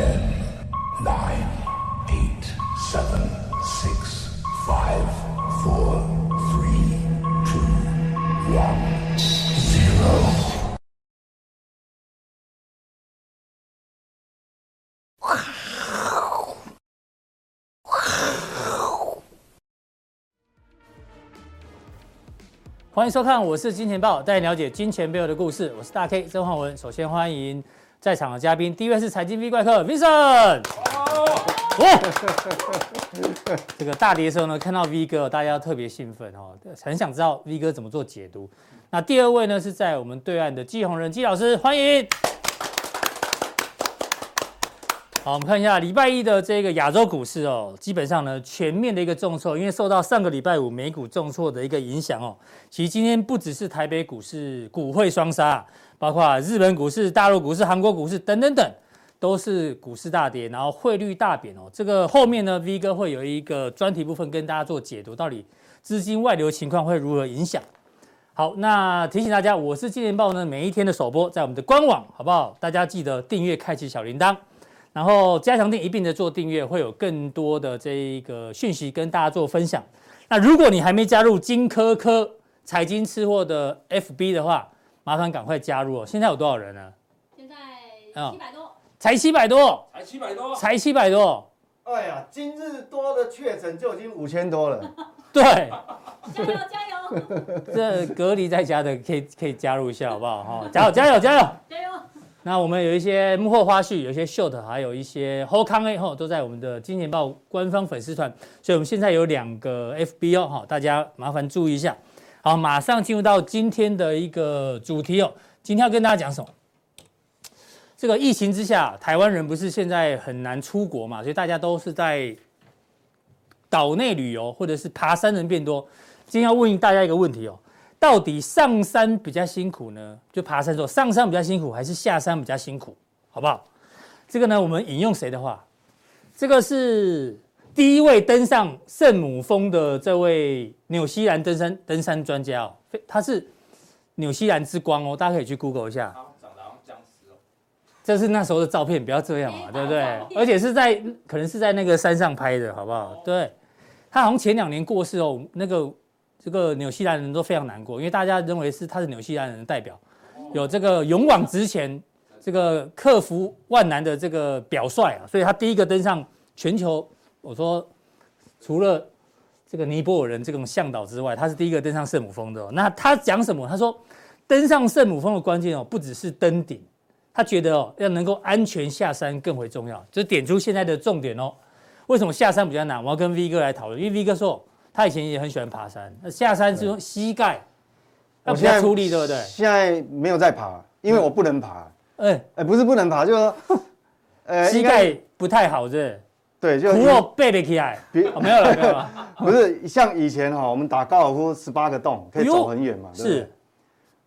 Ten, nine, eight, seven, six, five, four, three, two, one, zero. 欢迎收看，我是金钱爆，带你了解金钱背后的故事。我是大 K 曾焕文。首先欢迎在场的嘉宾，第一位是财经 V 怪客 Vincent。哇，这个大跌的时候呢，看到 V 哥，大家特别兴奋哦，很想知道 V 哥怎么做解读。那第二位呢，是在我们对岸的季鸿仁季老师，欢迎。好，我们看一下礼拜一的这个亚洲股市哦，基本上呢全面的一个重挫，因为受到上个礼拜五美股重挫的一个影响哦。其实今天不只是台北股市股汇双杀，包括日本股市、大陆股市、韩国股市等等等，都是股市大跌，然后汇率大贬哦。这个后面呢，V 哥会有一个专题部分跟大家做解读，到底资金外流情况会如何影响？好，那提醒大家，我是金钱爆呢，每一天的首播在我们的官网，好不好？大家记得订阅，开启小铃铛。然后加强錠一并的做订阅，会有更多的这个讯息跟大家做分享。那如果你还没加入金科科财经吃货的 FB 的话，麻烦赶快加入哦。现在有多少人呢？现在七百多，才七百多，才七百多，才七百多。哎呀，今日多的确诊就已经五千多了。对，加油加油！这隔离在家的可以可以加入一下，好不好？哈，加油加油加油！加油！那我们有一些幕后花絮，有一些 short，还有一些后康 A 后都在我们的金钱豹官方粉丝团，所以我们现在有两个 FB 哦，哈，大家麻烦注意一下。好，马上进入到今天的一个主题哦，今天要跟大家讲什么？这个疫情之下，台湾人不是现在很难出国嘛，所以大家都是在岛内旅游或者是爬山人变多。今天要问大家一个问题哦。到底上山比较辛苦呢？就爬山的时候，上山比较辛苦，还是下山比较辛苦？好不好？这个呢，我们引用谁的话？这个是第一位登上圣母峰的这位纽西兰登山登山专家哦，他是纽西兰之光哦，大家可以去 Google 一下。长得好像僵尸哦。这是那时候的照片，不要这样嘛，对不对？而且是在可能是在那个山上拍的，好不好？对，他好像前两年过世哦，那个。这个纽西兰人都非常难过，因为大家认为是他是纽西兰人的代表，有这个勇往直前、这个克服万难的这个表率啊，所以他第一个登上全球，我说除了这个尼泊尔人这种向导之外，他是第一个登上圣母峰的。那他讲什么？他说登上圣母峰的关键哦，不只是登顶，他觉得哦要能够安全下山更为重要，这点出现在的重点哦。为什么下山比较难？我要跟 V 哥来讨论，因为 V 哥说。他以前也很喜欢爬山，那下山是用膝盖，要比较出力，对不对？现在没有在爬，因为我不能爬。哎哎、欸，不是不能爬，就是说，呃，膝盖不太好，是？对，就不要背得起来。别、哦，没有了，没有了。不是像以前哈，我们打高尔夫十八个洞可以走很远嘛？对对是。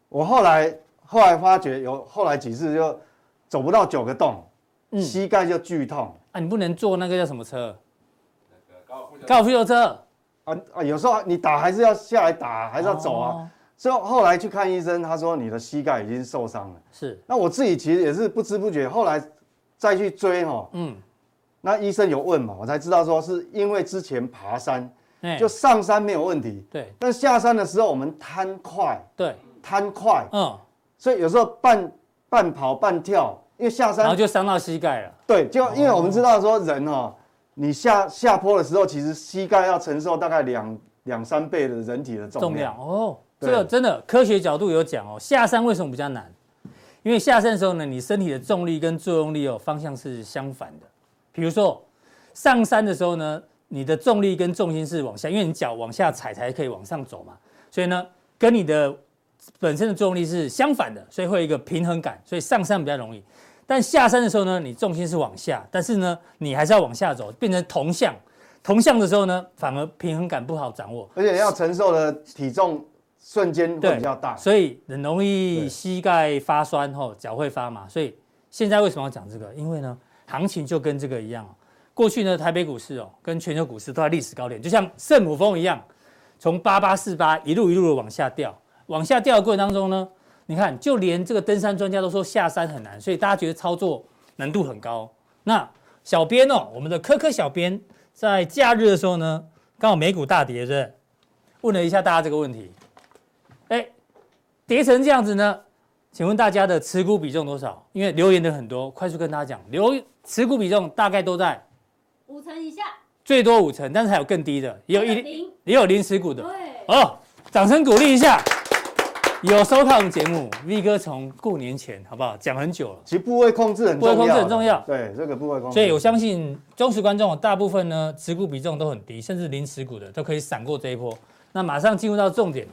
我后来后来发觉有后来几次就走不到九个洞，嗯、膝盖就剧痛。啊，你不能坐那个叫什么车？高尔夫高尔夫球车。啊啊！有时候你打还是要下来打，还是要走啊。哦、所以后来去看医生，他说你的膝盖已经受伤了。是。那我自己其实也是不知不觉，后来再去追哈。嗯。那医生有问嘛，我才知道说是因为之前爬山，欸、就上山没有问题。对。但下山的时候我们贪快。对。贪快。嗯。所以有时候半半跑半跳，因为下山。然后就伤到膝盖了。对，就因为我们知道说人哦。你下下坡的时候，其实膝盖要承受大概两两三倍的人体的重量，重量哦。对这个真的科学角度有讲哦。下山为什么比较难？因为下山的时候呢，你身体的重力跟作用力哦方向是相反的。比如说上山的时候呢，你的重力跟重心是往下，因为你脚往下踩才可以往上走嘛。所以呢，跟你的本身的重力是相反的，所以会有一个平衡感，所以上山比较容易。但下山的时候呢，你重心是往下，但是呢，你还是要往下走，变成同向。同向的时候呢，反而平衡感不好掌握，而且要承受的体重瞬间会比较大，所以很容易膝盖发酸后脚会发麻。所以现在为什么要讲这个？因为呢，行情就跟这个一样。过去呢，台北股市哦，跟全球股市都在历史高点，就像圣母峰一样，从八八四八一路一路的往下掉，往下掉的过程当中呢。你看，就连这个登山专家都说下山很难，所以大家觉得操作难度很高。那小编哦，我们的科科小编在假日的时候呢，刚好美股大跌，是问了一下大家这个问题，哎，跌成这样子呢，请问大家的持股比重多少？因为留言的很多，快速跟大家讲，留持股比重大概都在五成以下，最多五成，但是还有更低的，也有一零，也有零持股的，对，哦，掌声鼓励一下。有收看我们节目，V 哥从过年前好不好讲很久了。其实部位控制很重要，部位控制很重要。对，这个部位控制。所以我相信忠实观众大部分呢持股比重都很低，甚至零持股的都可以闪过这一波。那马上进入到重点，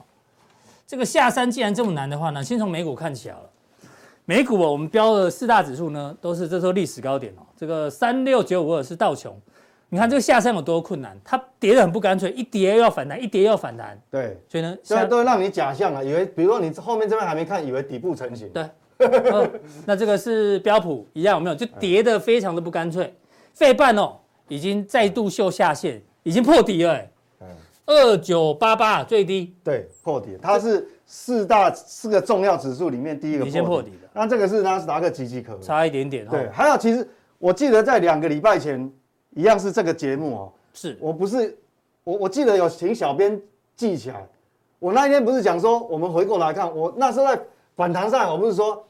这个下山既然这么难的话呢，先从美股看起好了。美股哦，我们标的四大指数呢都是这时候历史高点哦。这个三六九五二是道琼。你看这个下山有多困难，它跌得很不干脆，一跌又要反弹，一跌又要反弹。对，所以呢，现在都会让你假象啊，以为比如说你后面这边还没看，以为底部成型。对，哦、那这个是标普一样有没有？就跌得非常的不干脆。费半哦，已经再度秀下限，已经破底了。嗯，二九八八最低。对，破底，它是四大四个重要指数里面第一个先破底的。那这个是纳斯达克岌岌可危，差一点点。对，还有其实我记得在两个礼拜前。一样是这个节目哦，是我不是我我记得有请小编记起来，我那一天不是讲说我们回过来看，我那时候在反弹上，我不是说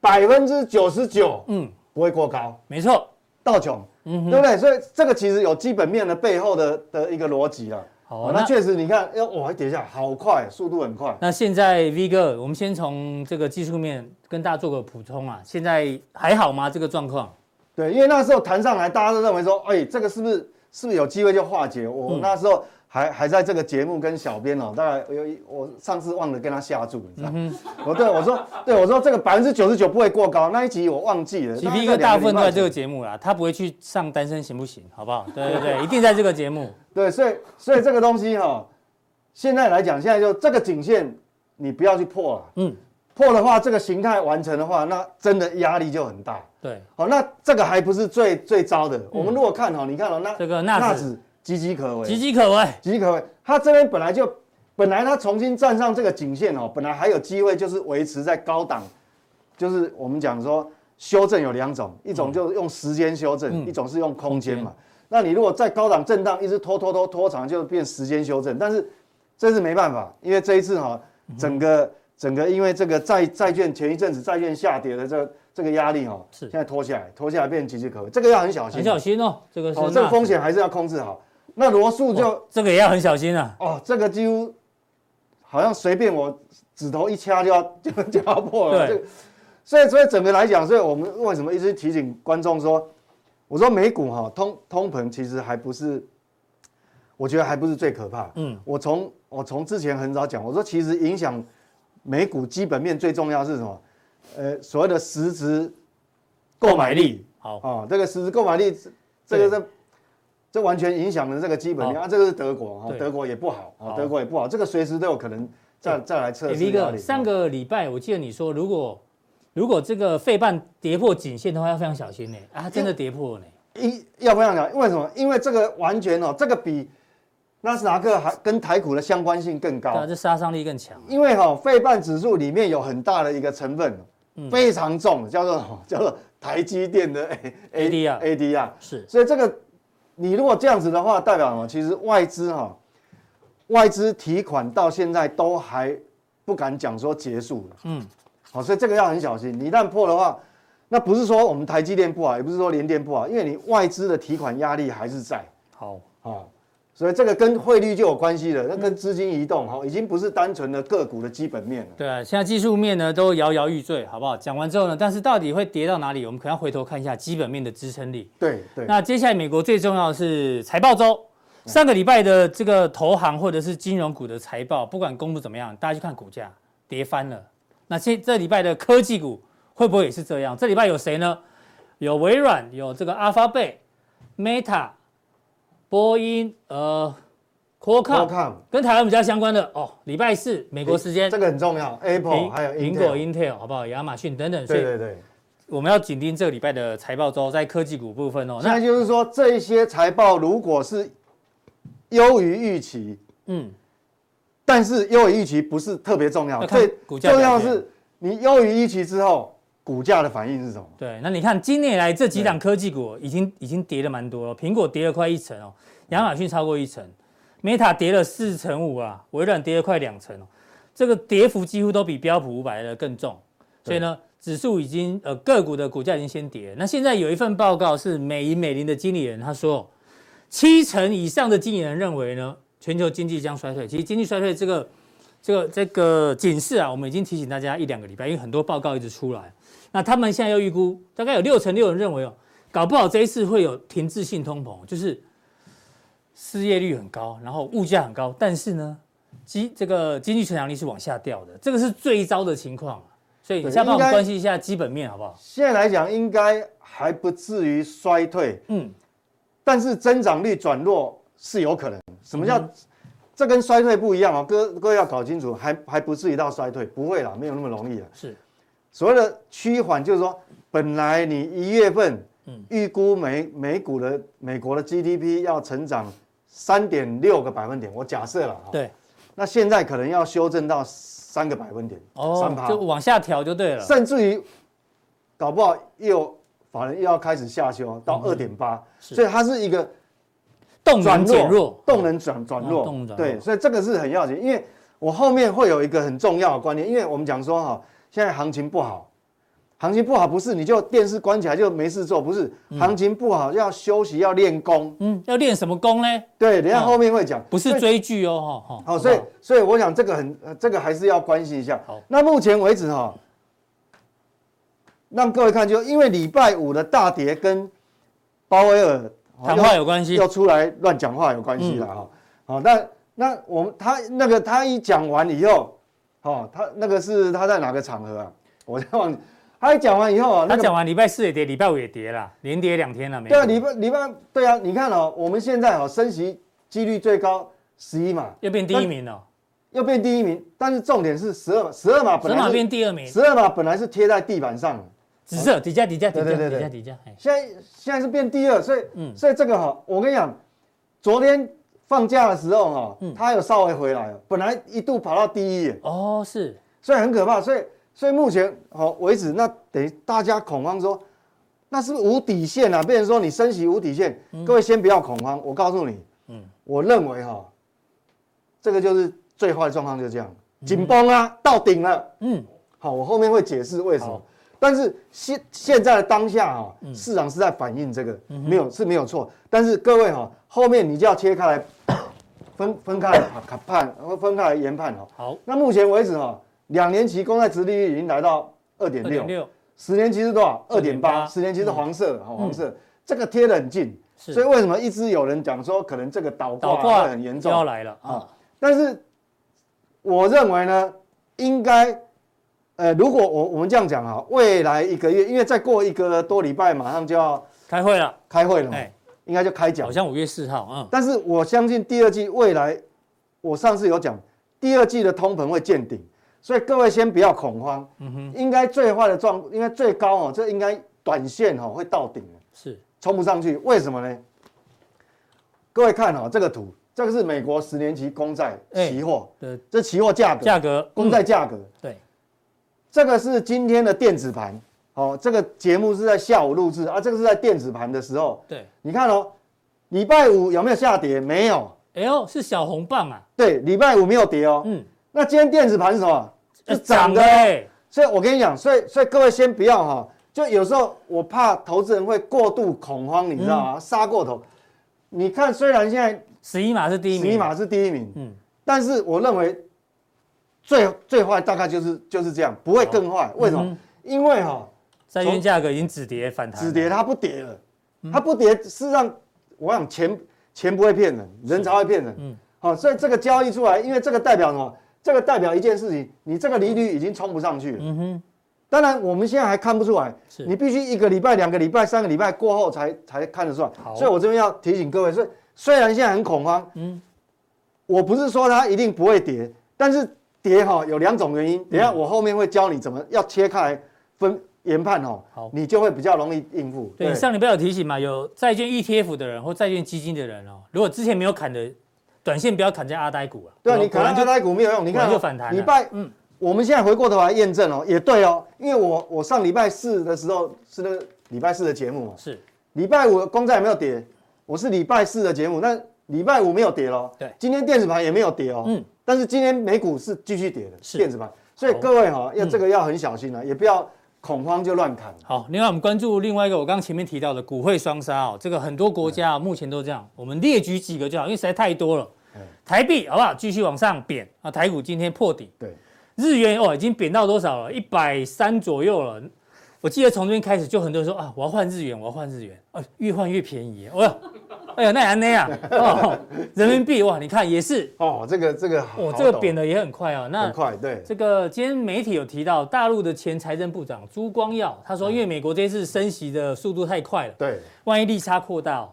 百分之九十九，嗯，不会过高，没错，道琼，嗯，对不对？所以这个其实有基本面的背后的的一个逻辑啊。好，那确实你看，要我还跌下好快，速度很快。那现在 V 哥，我们先从这个技术面跟大家做个补充啊，现在还好吗？这个状况？对，因为那时候弹上来，大家都认为说，哎，这个是不是是不是有机会就化解？我那时候还、嗯、还在这个节目跟小编哦，大概有我上次忘了跟他下注，你知道吗？嗯、我对我说，对我说这个百分之九十九不会过高，那一集我忘记了。V 哥大部分都在这个节目啦，他不会去上单身行不行？好不好？对对对，一定在这个节目。对，所以所以这个东西哈、哦，现在来讲，现在就这个颈线你不要去破了，嗯。破的话，这个形态完成的话，那真的压力就很大。对，好，那这个还不是最最糟的。我们如果看好，你看哦，那这个纳指岌岌可危，岌岌可危，岌岌可危。它这边本来就，本来它重新站上这个颈线哦，本来还有机会就是维持在高档，就是我们讲说修正有两种，一种就是用时间修正，一种是用空间嘛。那你如果在高档震荡一直拖拖拖拖长，就变时间修正。但是这是没办法，因为这一次哈，整个。整个因为这个债债券前一阵子债券下跌的这个、这个压力哈，是现在拖下来，拖下来变岌岌可危，这个要很小心，很小心哦，这个是哦，这个风险还是要控制好。那罗素就这个也要很小心啊。哦，这个几乎好像随便我指头一掐就要 就就要破了。对，所以所以整个来讲，所以我们为什么一直提醒观众说，我说美股哈通通膨其实还不是，我觉得还不是最可怕。嗯，我从我从之前很早讲，我说其实影响。美股基本面最重要是什么？呃，所谓的实质购买力。好啊、哦，这个实质购买力，这个是这完全影响了这个基本面啊。这个是德国啊，德国也不好啊，德国也不好，这个随时都有可能再再来测试。V 哥，上个礼拜我记得你说，如果如果这个费半跌破颈线的话，要非常小心呢。啊，真的跌破了呢。一要非常小心，为什么？因为这个完全哦，这个比。纳斯达克还跟台股的相关性更高，对，这杀伤力更强。因为哈、哦，费半指数里面有很大的一个成分，嗯、非常重，叫做叫做台积电的 ADR ADR 是。所以这个你如果这样子的话，代表什么？其实外资哈、哦，外资提款到现在都还不敢讲说结束了。嗯，好，所以这个要很小心。你一旦破的话，那不是说我们台积电不好，也不是说联电不好，因为你外资的提款压力还是在。好，好。所以这个跟汇率就有关系了，那跟资金移动哈，已经不是单纯的个股的基本面了。对啊，现在技术面呢都摇摇欲坠，好不好？讲完之后呢，但是到底会跌到哪里？我们可能要回头看一下基本面的支撑力。对对。那接下来美国最重要的是财报周，上个礼拜的这个投行或者是金融股的财报，不管公布怎么样，大家去看股价跌翻了。那这这礼拜的科技股会不会也是这样？这礼拜有谁呢？有微软，有这个 Alphabet、Meta。波音，呃，Qualcomm 跟台湾比较相关的哦。礼拜四美国时间，这个很重要。Apple 还有苹果、Intel 好不好？亚马逊等等。对对对，我们要紧盯这个礼拜的财报周，在科技股部分哦。那就是说，这些财报如果是优于预期，嗯，但是优于预期不是特别重要，最重要的是你优于预期之后，股价的反应是什么？对，那你看今年以来这几档科技股已经已经跌了蛮多了，苹果跌了快一成哦，亚马逊超过一成，Meta 跌了四成五啊，微软跌了快两成哦，这个跌幅几乎都比标普五百的更重，所以呢，指数已经呃个股的股价已经先跌了。那现在有一份报告是美银美林的经理人他说，七成以上的经理人认为呢，全球经济将衰退。其实经济衰退这个这个这个警示啊，我们已经提醒大家一两个礼拜，因为很多报告一直出来。那他们现在又预估，大概有六成六人认为哦，搞不好这一次会有停滞性通膨，就是失业率很高，然后物价很高，但是呢，经这个经济成长率是往下掉的，这个是最糟的情况。所以你先帮我们关心一下基本面好不好？现在来讲，应该还不至于衰退，嗯，但是增长率转弱是有可能。什么叫、嗯、这跟衰退不一样啊？各各位要搞清楚，还还不至于到衰退，不会啦，没有那么容易了。是。所谓的趋缓，就是说，本来你一月份预估美美股的美国的 GDP 要成长三点六个百分点，我假设了，对，那现在可能要修正到三个百分点，哦，就往下调就对了，甚至于搞不好又反而又要开始下修到二点八，所以它是一个动能减弱，动能转转弱，对，所以这个是很要紧，因为我后面会有一个很重要的观念，因为我们讲说哈。现在行情不好，行情不好不是你就电视关起来就没事做，不是，行情不好要休息要练功，嗯，要练什么功呢？对，等下后面会讲，不是追剧哦，哈，好，所以所以我想这个很，这个还是要关心一下。好，那目前为止哈，让各位看，就因为礼拜五的大跌跟鲍威尔谈话有关系，要出来乱讲话有关系了哈。好，那那我们他那个他一讲完以后。哦，他那个是他在哪个场合啊？我在忘记。他一讲完以后啊，他讲完礼拜四也跌，礼拜五也跌了，连跌两天了。没对啊，礼拜礼拜对啊，你看哦，我们现在哦升息几率最高十一码，又变第一名了，又变第一名。但是重点是十二码，十二码本来十码变第二名，十二码本来是贴在地板上，紫色底下底下底下底下底下，现在现在是变第二，所以嗯，所以这个哈，我跟你讲，昨天。放假的时候哈，它有稍微回来了，本来一度跑到第一哦，是，所以很可怕，所以所以目前好为止，那等于大家恐慌说，那是不是无底线啊？变成说你升息无底线，各位先不要恐慌，我告诉你，嗯，我认为哈，这个就是最坏的状况，就这样，紧绷啊，到顶了，嗯，好，我后面会解释为什么，但是现现在的当下哈，市场是在反映这个，没有是没有错，但是各位哈。后面你就要切开来，分分开来判判，然后分开来研判哦。好，那目前为止哈，两年期公债殖利率已经来到二点六，十年期是多少？二点八，十年期是黄色的，黄色，这个贴得很近。所以为什么一直有人讲说可能这个倒挂会很严重？要来了啊！但是我认为呢，应该，呃，如果我我们这样讲哈，未来一个月，因为再过一个多礼拜，马上就要开会了，开会了嘛。应该就开奖，好像五月四号，嗯。但是我相信第二季未来，我上次有讲，第二季的通膨会见顶，所以各位先不要恐慌。嗯哼。应该最坏的状，应该最高哦，这应该短线哦会到顶了，是冲不上去。为什么呢？各位看哦，这个图，这个是美国十年期公债期货，对，这期货价格，价格，公债价格，对。这个是今天的电子盘。哦，这个节目是在下午录制啊，这个是在电子盘的时候。对，你看哦，礼拜五有没有下跌？没有。哎呦，是小红棒啊。对，礼拜五没有跌哦。嗯。那今天电子盘是什么？是涨的。所以我跟你讲，所以所以各位先不要哈，就有时候我怕投资人会过度恐慌，你知道吗？杀过头。你看，虽然现在十一码是第一名，十一码是第一名，嗯，但是我认为最最坏大概就是就是这样，不会更坏。为什么？因为哈。债券价格已经止跌反弹，止跌它不跌了，它不跌，事实上，我想钱钱不会骗人，人才会骗人。嗯，好，所以这个交易出来，因为这个代表什么？这个代表一件事情，你这个利率已经冲不上去了。嗯哼，当然我们现在还看不出来，你必须一个礼拜、两个礼拜、三个礼拜过后才才看得出来。好，所以我这边要提醒各位，所以虽然现在很恐慌，嗯，我不是说它一定不会跌，但是跌哈有两种原因，等下我后面会教你怎么要切开来分。研判哦，好，你就会比较容易应付。对，上礼拜有提醒嘛，有债券 ETF 的人或债券基金的人哦，如果之前没有砍的，短线不要砍在阿呆股啊。对啊，你砍阿呆股没有用，你看就反弹。礼拜嗯，我们现在回过头来验证哦，也对哦，因为我我上礼拜四的时候是那个礼拜四的节目嘛，是礼拜五公债有没有跌？我是礼拜四的节目，那礼拜五没有跌喽。对，今天电子盘也没有跌哦。嗯，但是今天美股是继续跌的，是电子盘，所以各位哈、哦，要这个要很小心了、啊，嗯、也不要恐慌就乱砍。好，另外我们关注另外一个，我刚刚前面提到的股汇双杀哦，这个很多国家啊目前都这样，我们列举几个就好，因为实在太多了。台币好不好？继续往上贬啊！台股今天破底。对，日元哦，已经贬到多少了？一百三左右了。我记得从这边开始就很多人说啊，我要换日元，我要换日元。啊，越换越便宜。哦，哎 呀，那还那样哦。人民币哇，你看也是哦，这个这个哦，这个贬的也很快啊。那很快对。这个今天媒体有提到，大陆的前财政部长朱光耀他说，因为美国这次升息的速度太快了，对，万一利差扩大。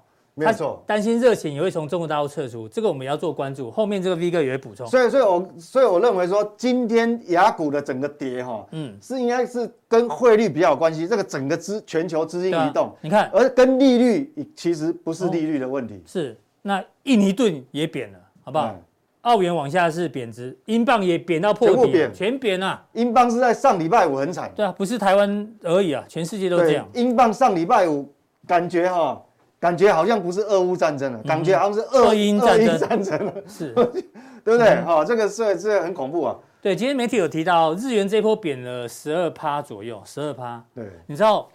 没错，担心热钱也会从中国大陆撤出，这个我们也要做关注。后面这个 V 哥也会补充。所以，所以我所以我认为说，今天雅股的整个跌哈，嗯，是应该是跟汇率比较有关系。这个整个资全球资金移动，啊、你看，而跟利率其实不是利率的问题。哦、是，那印尼盾也贬了，好不好？嗯、澳元往下是贬值，英镑也贬到破底，全，全贬啊！英镑是在上礼拜五很惨。对啊，不是台湾而已啊，全世界都这样。英镑上礼拜五感觉哈。感觉好像不是俄乌战争了，感觉好像是俄英战争了，是，对不对？好，这个是这很恐怖啊。对，今天媒体有提到，日元这波贬了十二趴左右，十二趴。对，你知道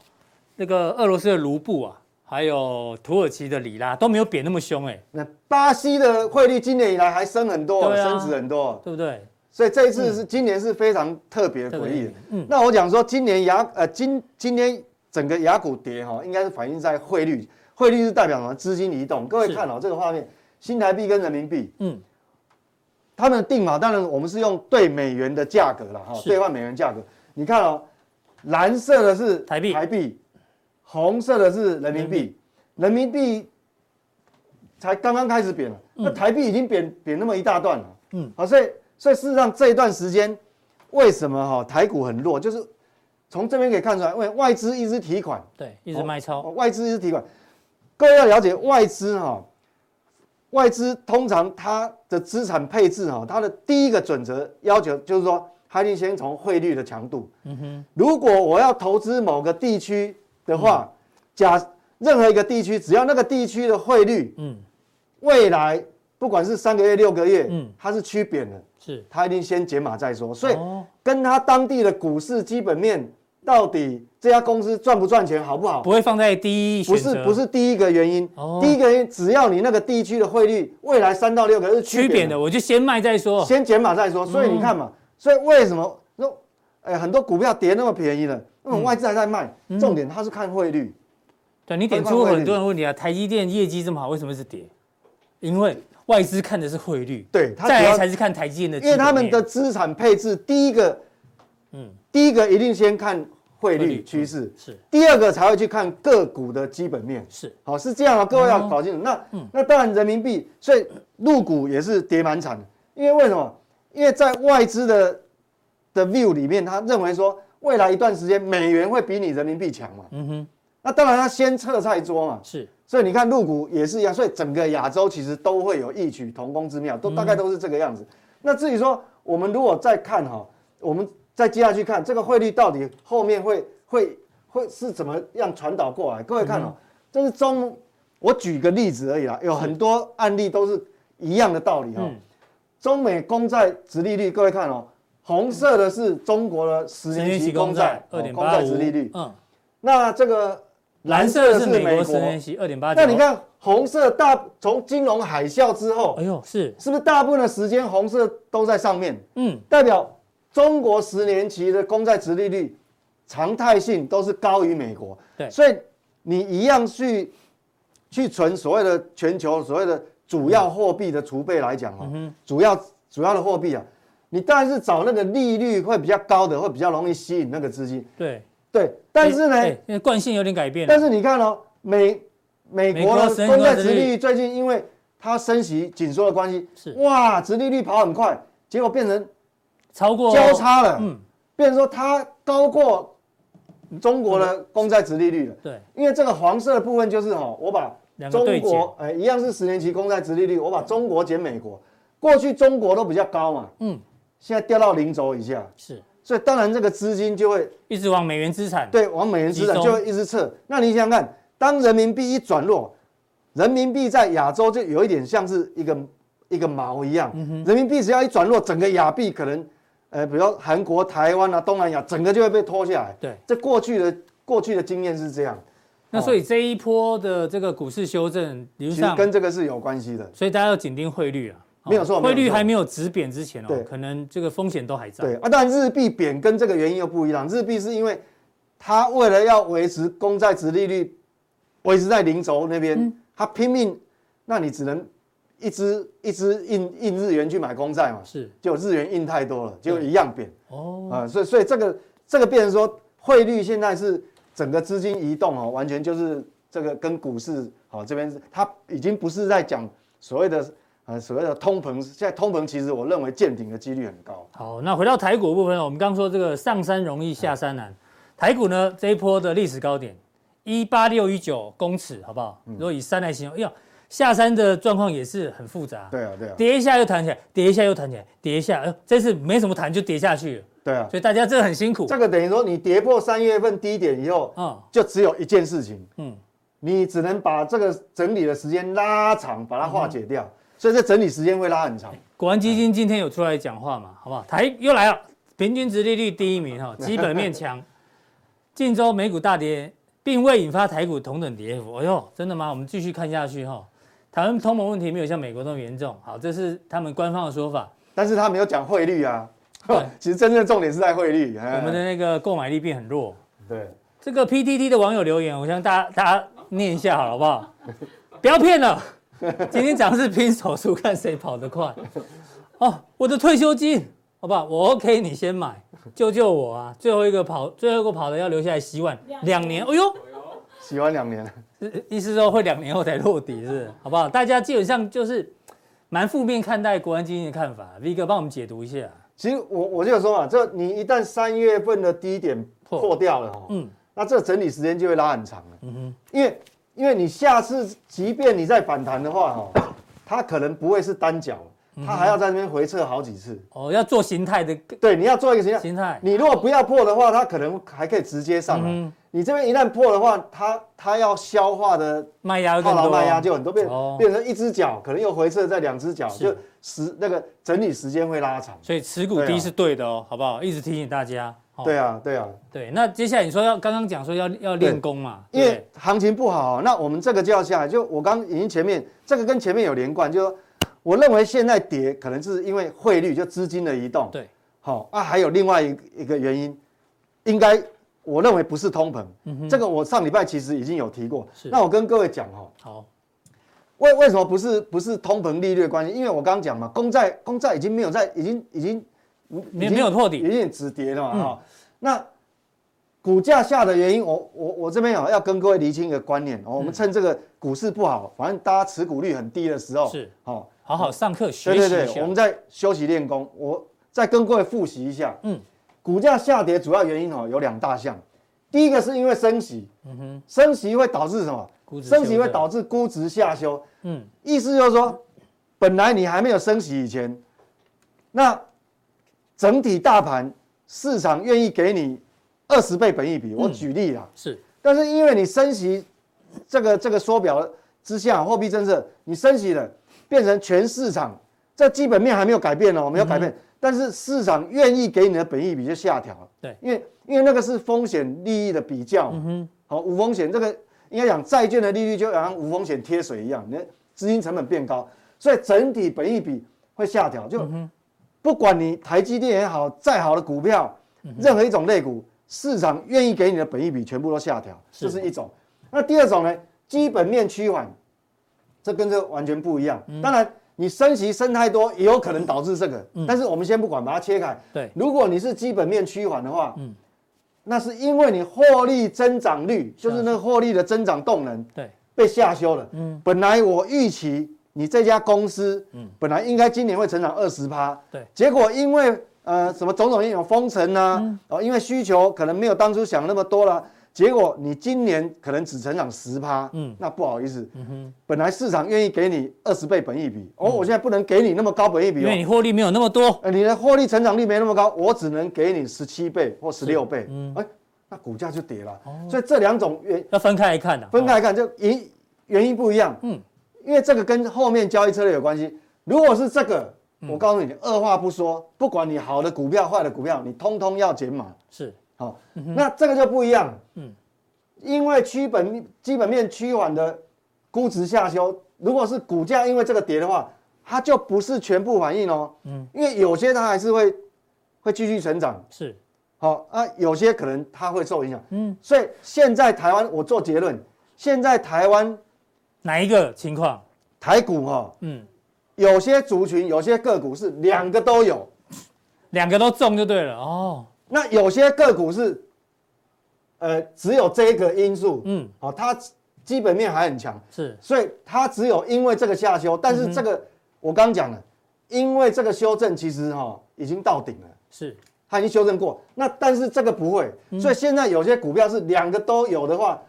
那个俄罗斯的卢布啊，还有土耳其的里拉都没有贬那么凶哎。那巴西的汇率今年以来还升很多，升值很多，对不对？所以这一次是今年是非常特别诡异的。嗯，那我讲说，今年雅呃今今天整个雅股跌哈，应该是反映在汇率。汇率是代表什么？资金移动。各位看哦，这个画面，新台币跟人民币，嗯，他们的定锚，当然我们是用兑美元的价格了哈，兑换美元价格。你看哦，蓝色的是台币，台币，红色的是人民币，人民币。才刚刚开始贬了，那台币已经贬贬那么一大段了，嗯，好，所以所以事实上这一段时间，为什么哈台股很弱？就是从这边可以看出来，因为外资一直提款，对，一直卖超，外资一直提款。各位要了解外资哈，外资通常它的资产配置哈，它的第一个准则要求就是说，它一定先从汇率的强度。嗯哼，如果我要投资某个地区的话，假任何一个地区，只要那个地区的汇率，嗯，未来不管是三个月、六个月，嗯，它是趋贬的，是，它一定先解码再说。所以跟它当地的股市基本面。到底这家公司赚不赚钱，好不好？不会放在第一。不是，不是第一个原因。哦。第一个原因，只要你那个地区的汇率未来三到六个月是区贬的，我就先卖再说，先减码再说。所以你看嘛，所以为什么说，哎，很多股票跌那么便宜了，那种外资还在卖。重点它是看汇率。对，你点出很多人问题啊，台积电业绩这么好，为什么是跌？因为外资看的是汇率，对，再来才是看台积电的。因为他们的资产配置，第一个，嗯，第一个一定先看。汇率趋势是第二个才会去看个股的基本面是好是这样啊，各位要搞清楚。那那当然人民币，所以入股也是跌蛮惨的。因为为什么？因为在外资的的 view 里面，他认为说未来一段时间美元会比你人民币强嘛。嗯哼。那当然他先撤菜桌嘛。是。所以你看入股也是一样，所以整个亚洲其实都会有异曲同工之妙，都大概都是这个样子。那至于说我们如果再看哈，我们。再接下去看这个汇率到底后面会会会是怎么样传导过来？各位看哦，这是中，我举个例子而已啦，有很多案例都是一样的道理哈。中美公债殖利率，各位看哦，红色的是中国的十年期公债，二点八五殖利率。嗯，那这个蓝色的是美国十年期二点八九。那你看红色大从金融海啸之后，哎呦，是是不是大部分的时间红色都在上面？嗯，代表。中国十年期的公债殖利率常态性都是高于美国，对，所以你一样去去存所谓的全球所谓的主要货币的储备来讲哦，主要主要的货币啊，你当然是找那个利率会比较高的，会比较容易吸引那个资金，对。对，但是呢，因为惯性有点改变，但是你看哦，美美国的公债殖利率最近因为它升息紧缩的关系，是。哇，殖利率跑很快，结果变成。超过交叉了，嗯，变成说它高过中国的公债殖利率了，对，因为这个黄色的部分就是哈，我把中国哎一样是十年期公债殖利率，我把中国减美国，过去中国都比较高嘛，嗯，现在掉到零轴以下，是，所以当然这个资金就会一直往美元资产，对，往美元资产就会一直撤。那你想想看，当人民币一转弱，人民币在亚洲就有一点像是一个一个毛一样，人民币只要一转弱，整个亚币可能，呃，比如韩国、台湾啊、东南亚，整个就会被拖下来。对，这过去的过去的经验是这样。那所以这一波的这个股市修正，理论上跟这个是有关系的。所以大家要紧盯汇率啊。没有错，汇率还没有止贬之前哦，可能这个风险都还在。对啊，但日币贬跟这个原因又不一样。日币是因为它为了要维持公债殖利率维持在零轴那边，它拼命，那你只能一支一支印印日元去买公债嘛。是，就日元印太多了，就一样贬。哦，啊，所以所以这个这个变成说汇率现在是整个资金移动哦，完全就是这个跟股市好这边是它已经不是在讲所谓的。呃，所谓的通膨，现在通膨其实我认为见顶的几率很高。好，那回到台股部分，我们刚说这个上山容易下山难，嗯、台股呢这一波的历史高点一八六一九公尺，好不好？如果以山来形容，哎呦，下山的状况也是很复杂。对啊，对啊。跌一下又弹起来，跌一下又弹起来，跌一下，呃，这次没什么弹就跌下去了。对啊。所以大家真的很辛苦。这个等于说你跌破三月份低点以后，嗯，就只有一件事情，嗯，你只能把这个整理的时间拉长，把它化解掉。嗯所以这整理时间会拉很长。国安基金今天有出来讲话嘛？好不好？台又来了，平均值利率第一名哈，基本面强。近周美股大跌，并未引发台股同等跌幅。哎呦，真的吗？我们继续看下去哈。台湾通膨问题没有像美国那么严重。好，这是他们官方的说法。但是他没有讲汇率啊。其实真正重点是在汇率。我们的那个购买力变很弱。对。这个 PTT 的网友留言，我想大家大家念一下好了，好不好？不要骗了。今天讲的是拼手速，看谁跑得快。哦，我的退休金，好不好？我 OK，你先买，救救我啊！最后一个跑，最后一个跑的要留下来洗碗两年。哎呦，洗碗两年，意思说会两年后才落底，是是？好不好？大家基本上就是蛮负面看待国安基金的看法。V 哥帮我们解读一下。其实我我就说嘛，这你一旦三月份的低点破掉了，嗯，那这整理时间就会拉很长了。嗯哼，因为。因为你下次即便你再反弹的话，哦，它可能不会是单脚，它还要在那边回撤好几次。哦，要做形态的，对，你要做一个形态。形态。你如果不要破的话，它可能还可以直接上来。你这边一旦破的话，它它要消化的卖压套牢卖压就很多，变变成一只脚，可能又回撤在两只脚，就时那个整理时间会拉长。所以持股低是对的哦，好不好？一直提醒大家。对啊，对啊，对。那接下来你说要刚刚讲说要要练功嘛？因为行情不好，那我们这个就要下来。就我刚已经前面这个跟前面有连贯，就说我认为现在跌可能是因为汇率就资金的移动。对，好啊，还有另外一一个原因，应该我认为不是通膨。这个我上礼拜其实已经有提过。那我跟各位讲哈，好，为为什么不是不是通膨利率的关系？因为我刚刚讲嘛，公债公债已经没有在，已经已经。没没有破底，已经止跌了嘛哈。那股价下的原因，我我我这边啊要跟各位厘清一个观念哦。我们趁这个股市不好，反正大家持股率很低的时候，是好好好上课学习。对对对，我们在休息练功，我再跟各位复习一下。嗯，股价下跌主要原因哦有两大项，第一个是因为升息，嗯哼，升息会导致什么？升息会导致估值下修。嗯，意思就是说，本来你还没有升息以前，那整体大盘市场愿意给你二十倍本益比，我举例啊，是，但是因为你升息，这个这个缩表之下，货币政策你升息了，变成全市场这基本面还没有改变哦，没有改变，但是市场愿意给你的本益比就下调了，对，因为因为那个是风险利益的比较，好无风险，这个应该讲债券的利率就好像无风险贴水一样，你的资金成本变高，所以整体本益比会下调，就。不管你台积电也好，再好的股票，任何一种类股，市场愿意给你的本益比全部都下调，这是一种。那第二种呢？基本面趋缓，这跟这个完全不一样。当然，你升息升太多，也有可能导致这个。但是我们先不管，把它切开。对，如果你是基本面趋缓的话，那是因为你获利增长率，就是那个获利的增长动能，对，被下修了。嗯，本来我预期。你这家公司，嗯，本来应该今年会成长二十趴，对，结果因为呃什么种种因素封城啊，哦，因为需求可能没有当初想那么多了，结果你今年可能只成长十趴，嗯，那不好意思，嗯哼，本来市场愿意给你二十倍本益比，哦，我现在不能给你那么高本益比，因为你获利没有那么多，呃，你的获利成长率没那么高，我只能给你十七倍或十六倍，嗯，哎，那股价就跌了，所以这两种原要分开来看的，分开来看就原原因不一样，嗯，因为这个跟后面交易策略有关系，如果是这个。我告诉你，二话不说，不管你好的股票、坏的股票，你通通要减码。是，好，那这个就不一样。嗯，因为趋本基本面趋缓的估值下修，如果是股价因为这个跌的话，它就不是全部反应哦。嗯，因为有些它还是会会继续成长。是，好啊，有些可能它会受影响。嗯，所以现在台湾，我做结论，现在台湾哪一个情况？台股哈，嗯。有些族群，有些个股是两个都有，两个都中就对了哦。那有些个股是，呃，只有这个因素，嗯，哦，它基本面还很强，是，所以它只有因为这个下修，但是这个、嗯、我刚讲了，因为这个修正其实哈、哦、已经到顶了，是，它已经修正过。那但是这个不会，所以现在有些股票是两个都有的话，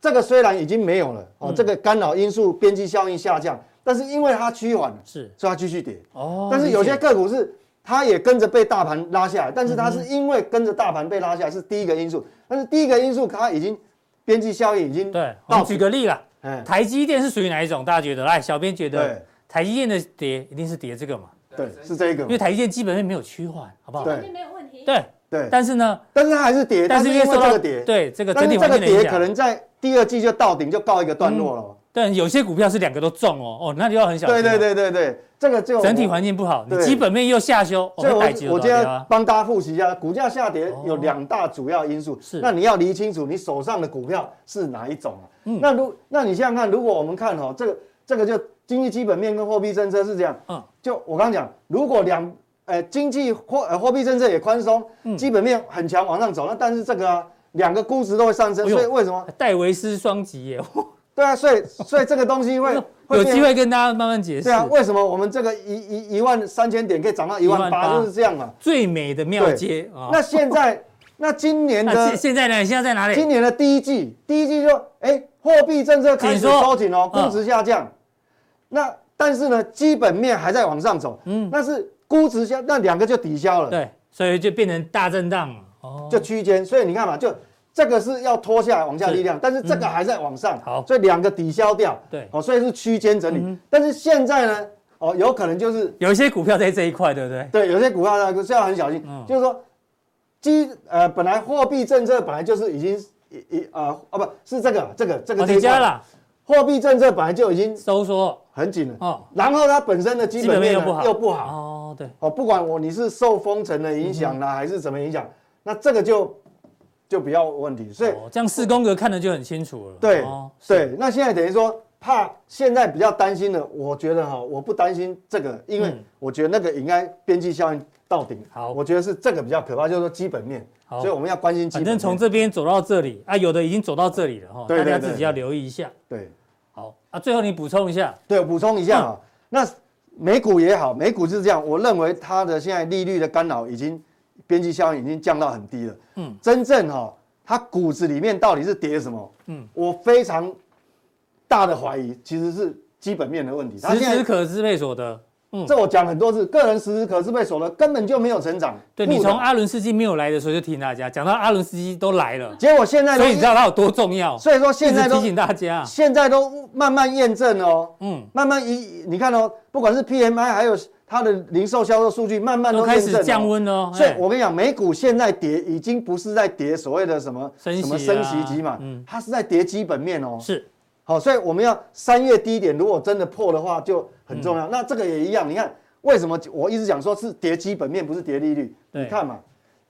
这个虽然已经没有了，哦，这个干扰因素边际效应下降。但是因为它趋缓了，是，所以它继续跌。哦，但是有些个股是它也跟着被大盘拉下来，但是它是因为跟着大盘被拉下来是第一个因素，但是第一个因素它已经边际效应已经对。我举个例了，台积电是属于哪一种？大家觉得？来，小编觉得台积电的跌一定是跌这个嘛？对，是这一个。因为台积电基本面没有趋缓，好不好？对，没有问题。对对。但是呢？但是它还是跌，但是因为这个跌，对这个整体环境的。这个跌可能在第二季就到顶，就告一个段落了。但有些股票是两个都中哦，哦，那就要很小心。对对对对对，这个就整体环境不好，你基本面又下修，所以我我今天帮大家复习一下，股价下跌有两大主要因素。是，那你要理清楚你手上的股票是哪一种啊？嗯，那如那你想想看，如果我们看哈，这个这个就经济基本面跟货币政策是这样。嗯，就我刚刚讲，如果两呃经济货呃货币政策也宽松，基本面很强往上走，那但是这个啊两个估值都会上升，所以为什么戴维斯双击耶？对啊，所以所以这个东西会 有机会跟大家慢慢解释。对啊，为什么我们这个一一一万三千点可以涨到一万八，就是这样嘛。最美的庙街啊！那现在，那今年的现在呢？现在在哪里？今年的第一季，第一季就哎，货币政策开始收紧哦，估值下降。那但是呢，基本面还在往上走。嗯，那是估值下，那两个就抵消了。对，所以就变成大震荡了。哦，就区间。所以你看嘛，就。这个是要拖下来往下力量，但是这个还在往上，好，所以两个抵消掉，对，哦，所以是区间整理。但是现在呢，哦，有可能就是有一些股票在这一块，对不对？对，有些股票呢是要很小心，就是说，基呃本来货币政策本来就是已经一一呃哦不是这个这个这个叠加了，货币政策本来就已经收缩。很紧了。哦，然后它本身的基本面又不好。又不好。哦，对，哦不管我你是受封城的影响啦还是怎么影响，那这个就。就比较问题，所以、哦、这样四宫格看的就很清楚了。对、哦、对，那现在等于说怕现在比较担心的，我觉得哈，我不担心这个，因为我觉得那个应该边际效应到顶。好，我觉得是这个比较可怕，就是说基本面。好，所以我们要关心基本面。反正从这边走到这里啊，有的已经走到这里了哈，大家自己要留意一下。对，好啊，最后你补充一下。对，补充一下啊，嗯、那美股也好，美股是这样，我认为它的现在利率的干扰已经。边际效应已经降到很低了。嗯，真正哈，它骨子里面到底是跌什么？嗯，我非常大的怀疑，其实是基本面的问题。实时可支配所得，嗯，这我讲很多次，个人实时可支配所得根本就没有成长。对，你从阿伦斯基没有来的时候就提醒大家讲到阿伦斯基都来了，结果现在，所以你知道它有多重要。所以说现在都提醒大家，现在都慢慢验证哦。嗯，慢慢一你看哦，不管是 PMI 还有。它的零售销售数据慢慢都开始降温了，所以我跟你讲，美股现在跌已经不是在跌所谓的什么什么升息级嘛，它是在跌基本面哦。是，好，所以我们要三月低点，如果真的破的话就很重要。那这个也一样，你看为什么我一直讲说是跌基本面，不是跌利率？你看嘛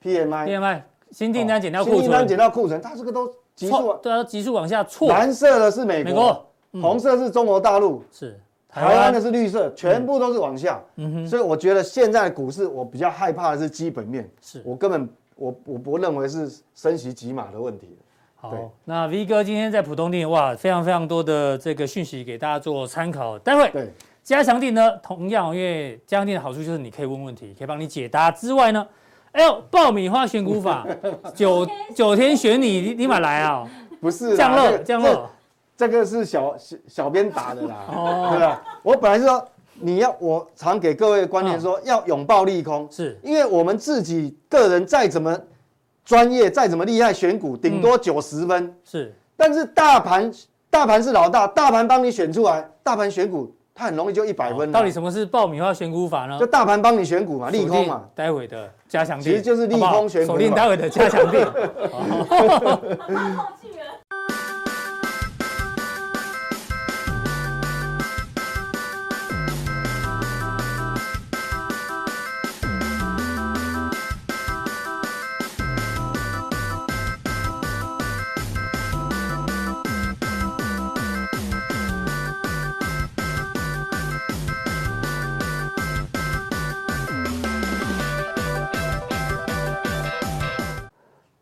，PMI，PMI 新订单减掉库存，新订单减掉库存，它这个都急速，对啊，急速往下错。蓝色的是美国，红色是中国大陆，是。台湾的是绿色，全部都是往下，嗯哼，所以我觉得现在的股市我比较害怕的是基本面，是。我根本我我不认为是升息几码的问题。好，那 V 哥今天在浦东店哇，非常非常多的这个讯息给大家做参考。待会对。加强店呢，同样因为加强店的好处就是你可以问问题，可以帮你解答。之外呢，哎呦，爆米花选股法，九九天选你，你立马来啊！不是降落降落，这个是小小小编打的啦，哦，对吧？我本来是说你要，我常给各位观念说要拥抱利空，是因为我们自己个人再怎么专业，再怎么厉害选股，顶多九十分是，但是大盘大盘是老大，大盘帮你选出来，大盘选股。它很容易就一百分。到底什么是爆米花选股法呢？就大盘帮你选股嘛，利空嘛。待会的加强錠，其实就是利空选股。锁定待会的加强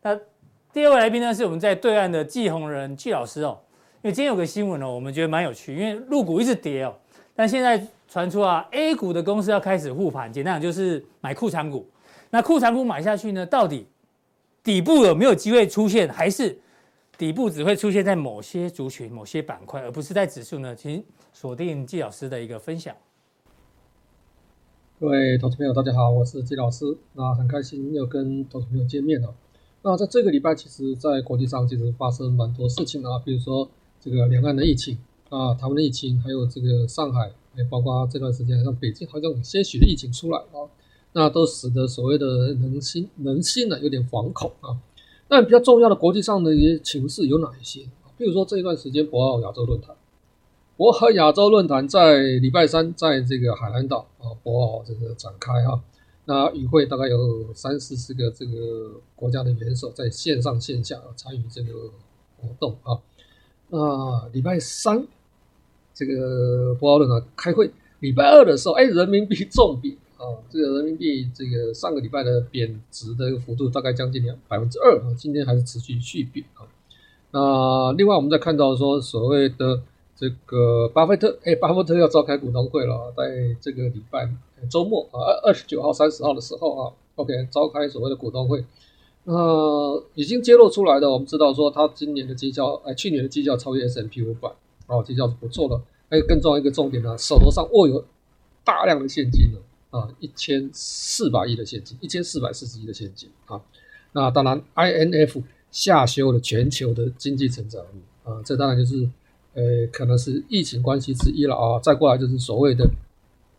那。第二位来宾呢，是我们在对岸的季宏仁季老师哦。因为今天有个新闻哦，我们觉得蛮有趣，因为陆股一直跌哦，但现在传出啊，A 股的公司要开始护盘，简单讲就是买库藏股。那库藏股买下去呢，到底底部有没有机会出现，还是底部只会出现在某些族群、某些板块，而不是在指数呢？请锁定季老师的一个分享。各位投资朋友，大家好，我是季老师，那很开心又跟投资朋友见面了。那在这个礼拜，其实，在国际上其实发生蛮多事情啊，比如说这个两岸的疫情啊，台湾的疫情，还有这个上海，也包括这段时间像北京，好像有些许的疫情出来啊，那都使得所谓的人心人心呢有点惶恐啊。那比较重要的国际上的一些情势有哪一些？比如说这一段时间博鳌亚洲论坛，博鳌亚洲论坛在礼拜三在这个海南岛啊，博鳌这个展开哈。那与会大概有三四十个这个国家的元首在线上线下参与这个活动啊。那礼拜三这个博鳌论坛开会，礼拜二的时候，哎，人民币重贬啊，这个人民币这个上个礼拜的贬值的一个幅度大概将近两百分之二啊，今天还是持续续贬啊。那另外我们再看到说所谓的这个巴菲特，哎，巴菲特要召开股东会了，在这个礼拜。周末啊，二二十九号、三十号的时候啊，OK，召开所谓的股东会，呃，已经揭露出来的，我们知道说他今年的绩效，哎，去年的绩效超越 S M P 五百，哦，绩效是不错的。还有更重要一个重点呢，手头上握有大量的现金呢，啊，一千四百亿的现金，一千四百四十亿的现金啊。那当然，INF 下修了全球的经济成长率啊，这当然就是，呃，可能是疫情关系之一了啊。再过来就是所谓的。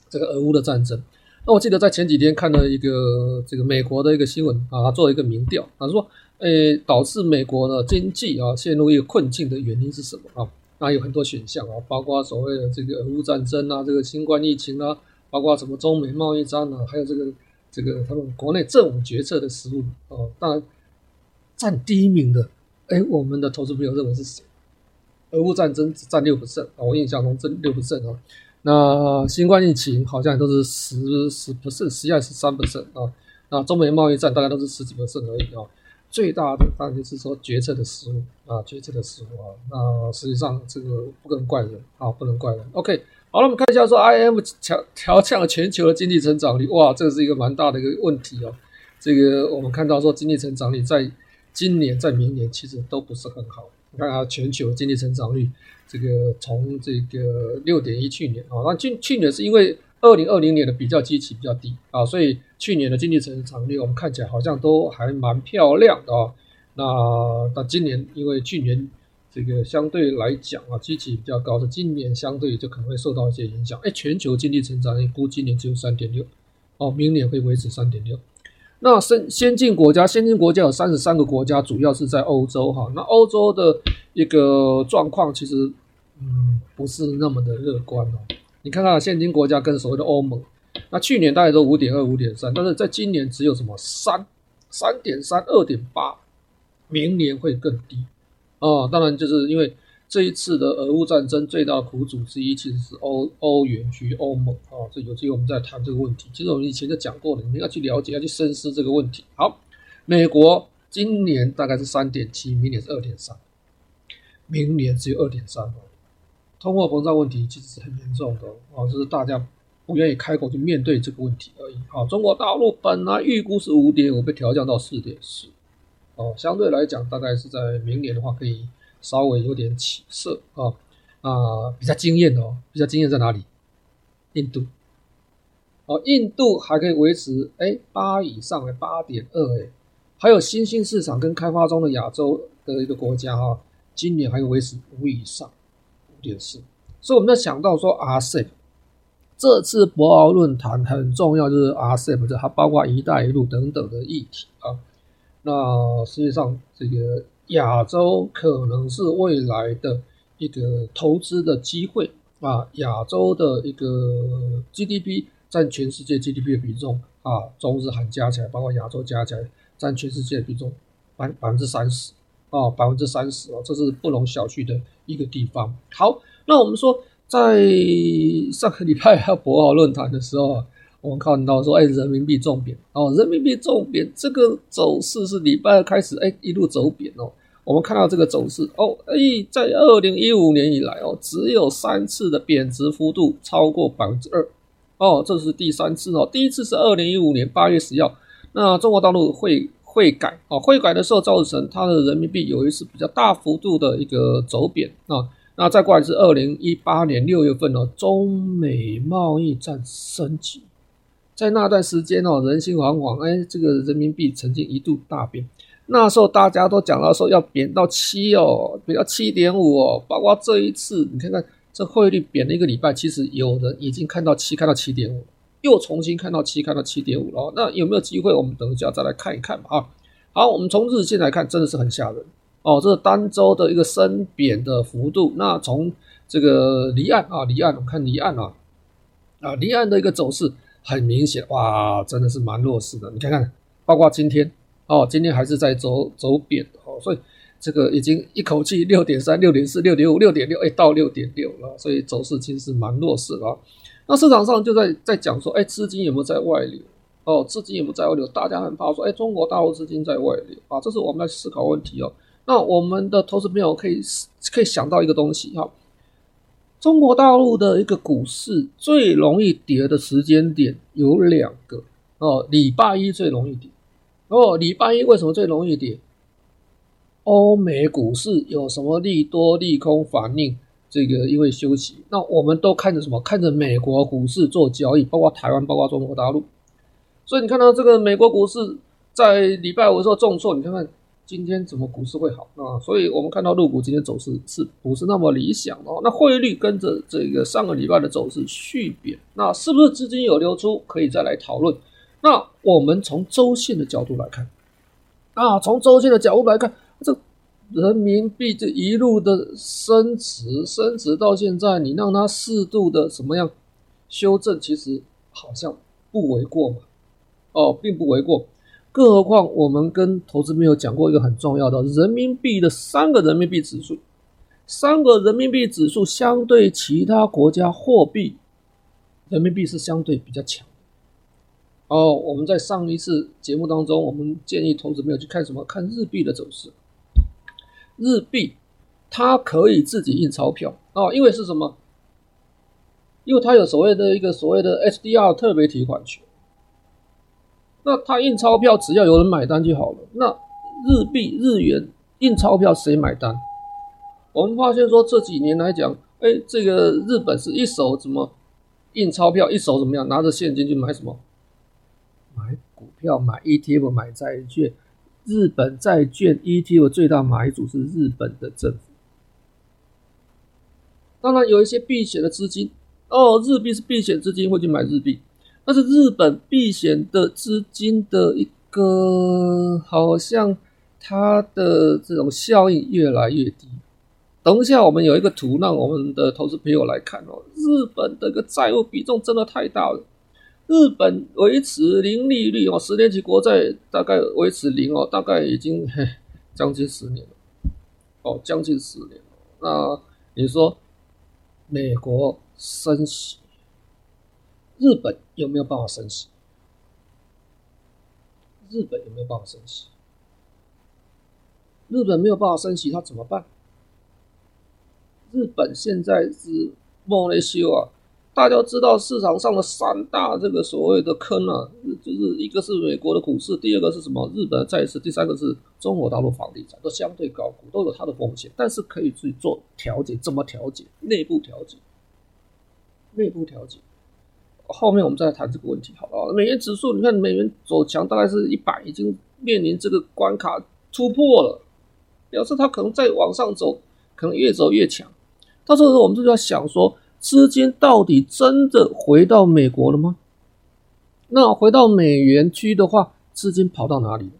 这个俄乌的战争，那我记得在前几天看了一个这个美国的一个新闻啊，他做了一个民调，他说，诶，导致美国的经济啊陷入一个困境的原因是什么啊？那有很多选项啊，包括所谓的这个俄乌战争啊，这个新冠疫情啊，包括什么中美贸易战啊，还有这个这个他们国内政府决策的失误啊。当然，占第一名的，诶，我们的投资朋友认为是谁？俄乌战争只占六不胜啊，我印象中占六不胜啊。那新冠疫情好像都是十十不胜，实际上是三不胜啊，那中美贸易战大概都是十几个胜而已啊，最大的当然就是说决策的失误啊，决策的失误啊，那实际上这个不能怪人啊，不能怪人。OK，好了，我们看一下说 IM 调调降了全球的经济成长率，哇，这是一个蛮大的一个问题哦。这个我们看到说经济成长率在今年在明年其实都不是很好，你看啊，全球经济成长率。这个从这个六点一去年啊，那去去年是因为二零二零年的比较基期比较低啊，所以去年的经济成长率我们看起来好像都还蛮漂亮的啊。那那今年因为去年这个相对来讲啊，基期比较高，的今年相对就可能会受到一些影响。哎，全球经济成长率估今年只有三点六，哦，明年会维持三点六。那先先进国家，先进国家有三十三个国家，主要是在欧洲哈。那欧洲的一个状况其实。嗯，不是那么的乐观哦。你看看现今国家跟所谓的欧盟，那去年大概都五点二、五点三，但是在今年只有什么三、三点三、二点八，明年会更低哦。当然，就是因为这一次的俄乌战争最大苦主之一其实是欧欧元区、欧盟啊。这有机会我们再谈这个问题。其实我们以前就讲过了，你们要去了解、要去深思这个问题。好，美国今年大概是三点七，明年是二点三，明年只有二点三。通货膨胀问题其实是很严重的啊，就是大家不愿意开口去面对这个问题而已。啊，中国大陆本来预估是五点五，被调降到四点四，哦，相对来讲，大概是在明年的话，可以稍微有点起色啊。啊，比较惊艳哦，比较惊艳在哪里？印度，哦，印度还可以维持哎八以上哎八点二哎，还有新兴市场跟开发中的亚洲的一个国家哈，今年还可以维持五以上五点四，所以我们在想到说 RCEP 这次博鳌论坛很重要，就是 RCEP 这它包括“一带一路”等等的议题啊。那实际上，这个亚洲可能是未来的一个投资的机会啊。亚洲的一个 GDP 占全世界 GDP 的比重啊，中日韩加起来，包括亚洲加起来，占全世界的比重百百分之三十啊，百分之三十啊，这是不容小觑的一个地方。好，那我们说。在上个礼拜要博鳌论坛的时候啊，我们看到说，哎，人民币重贬哦，人民币重贬，这个走势是礼拜二开始，哎，一路走贬哦。我们看到这个走势哦，哎，在二零一五年以来哦，只有三次的贬值幅度超过百分之二哦，这是第三次哦。第一次是二零一五年八月十号，那中国大陆汇汇改哦，汇改的时候造成它的人民币有一次比较大幅度的一个走贬啊。那再过来是二零一八年六月份呢，中美贸易战升级，在那段时间哦，人心惶惶，哎，这个人民币曾经一度大贬，那时候大家都讲到说要贬到七哦，贬到七点五哦，包括这一次，你看看这汇率贬了一个礼拜，其实有人已经看到七，看到七点五，又重新看到七，看到七点五了，那有没有机会？我们等一下再来看一看吧啊。好，我们从日线来看，真的是很吓人。哦，这是单周的一个升贬的幅度。那从这个离岸啊，离岸，我们看离岸啊，啊，离岸的一个走势很明显，哇，真的是蛮弱势的。你看看，包括今天，哦，今天还是在走走贬，哦，所以这个已经一口气六点三、六点四、六点五、六点六，哎，到六点六了，所以走势其实是蛮弱势的。那市场上就在在讲说，哎，资金有没有在外流？哦，资金有没有在外流？大家很怕说，哎，中国大陆资金在外流啊，这是我们在思考问题哦。那我们的投资朋友可以可以想到一个东西哈，中国大陆的一个股市最容易跌的时间点有两个哦，礼拜一最容易跌哦，礼拜一为什么最容易跌？欧美股市有什么利多利空反应？这个因为休息，那我们都看着什么？看着美国股市做交易，包括台湾，包括中国大陆。所以你看到这个美国股市在礼拜五的时候重挫，你看看。今天怎么股市会好啊？所以我们看到陆股今天走势是不是那么理想哦？那汇率跟着这个上个礼拜的走势续贬，那是不是资金有流出？可以再来讨论。那我们从周线的角度来看，啊，从周线的角度来看，这人民币这一路的升值，升值到现在，你让它适度的什么样修正，其实好像不为过嘛？哦，并不为过。更何况，我们跟投资朋友讲过一个很重要的人民币的三个人民币指数，三个人民币指数相对其他国家货币，人民币是相对比较强。哦，我们在上一次节目当中，我们建议投资朋友去看什么？看日币的走势。日币它可以自己印钞票哦，因为是什么？因为它有所谓的一个所谓的 SDR 特别提款权。那他印钞票，只要有人买单就好了。那日币、日元印钞票谁买单？我们发现说这几年来讲，哎，这个日本是一手怎么印钞票，一手怎么样拿着现金去买什么？买股票、买 ETF、买债券。日本债券 ETF 最大买主是日本的政府。当然有一些避险的资金哦，日币是避险资金会去买日币。但是日本避险的资金的一个，好像它的这种效应越来越低。等一下，我们有一个图让我们的投资朋友来看哦。日本的一个债务比重真的太大了。日本维持零利率哦，十年期国债大概维持零哦，大概已经嘿将近十年了。哦，将近十年。那你说美国升息？日本有没有办法升息？日本有没有办法升息？日本没有办法升息，他怎么办？日本现在是莫内修啊，大家知道市场上的三大这个所谓的坑啊，就是一个是美国的股市，第二个是什么？日本的债市，第三个是中国大陆房地产，都相对高估，都有它的风险，但是可以去做调节，怎么调节？内部调节，内部调节。后面我们再来谈这个问题，好不好？美元指数，你看美元走强，大概是一百，已经面临这个关卡突破了，表示它可能再往上走，可能越走越强。到时候，我们就要想说。资金到底真的回到美国了吗？那回到美元区的话，资金跑到哪里了？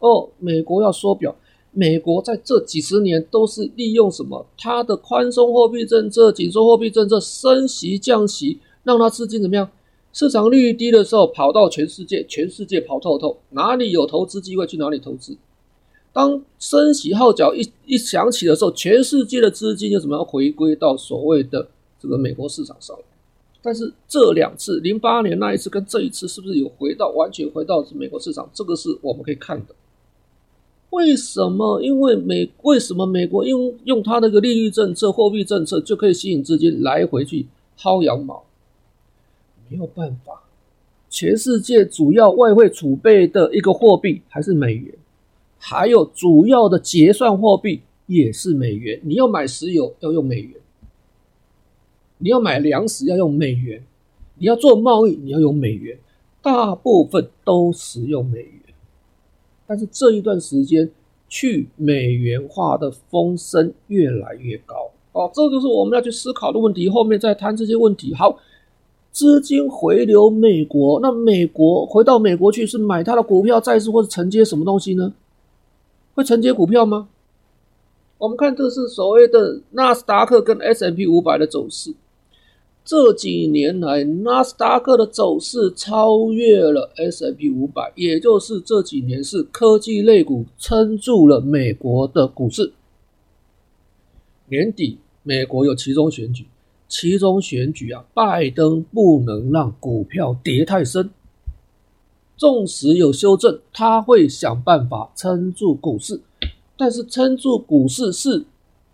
哦，美国要缩表。美国在这几十年都是利用什么？它的宽松货币政策、紧缩货币政策、升息降息，让他资金怎么样？市场利率低的时候，跑到全世界，全世界跑透透，哪里有投资机会去哪里投资。当升息号角一一响起的时候，全世界的资金就怎么样回归到所谓的？这个美国市场上，但是这两次，零八年那一次跟这一次，是不是有回到完全回到美国市场？这个是我们可以看的。为什么？因为美为什么美国用用它那个利率政策、货币政策就可以吸引资金来回去薅羊毛？没有办法，全世界主要外汇储备的一个货币还是美元，还有主要的结算货币也是美元。你要买石油要用美元。你要买粮食要用美元，你要做贸易你要用美元，大部分都使用美元。但是这一段时间去美元化的风声越来越高哦，这就是我们要去思考的问题。后面再谈这些问题。好，资金回流美国，那美国回到美国去是买它的股票、债市，或者承接什么东西呢？会承接股票吗？我们看这是所谓的纳斯达克跟 S M P 五百的走势。这几年来，纳斯达克的走势超越了 S M P 五百，也就是这几年是科技类股撑住了美国的股市。年底美国有其中选举，其中选举啊，拜登不能让股票跌太深，纵使有修正，他会想办法撑住股市。但是撑住股市是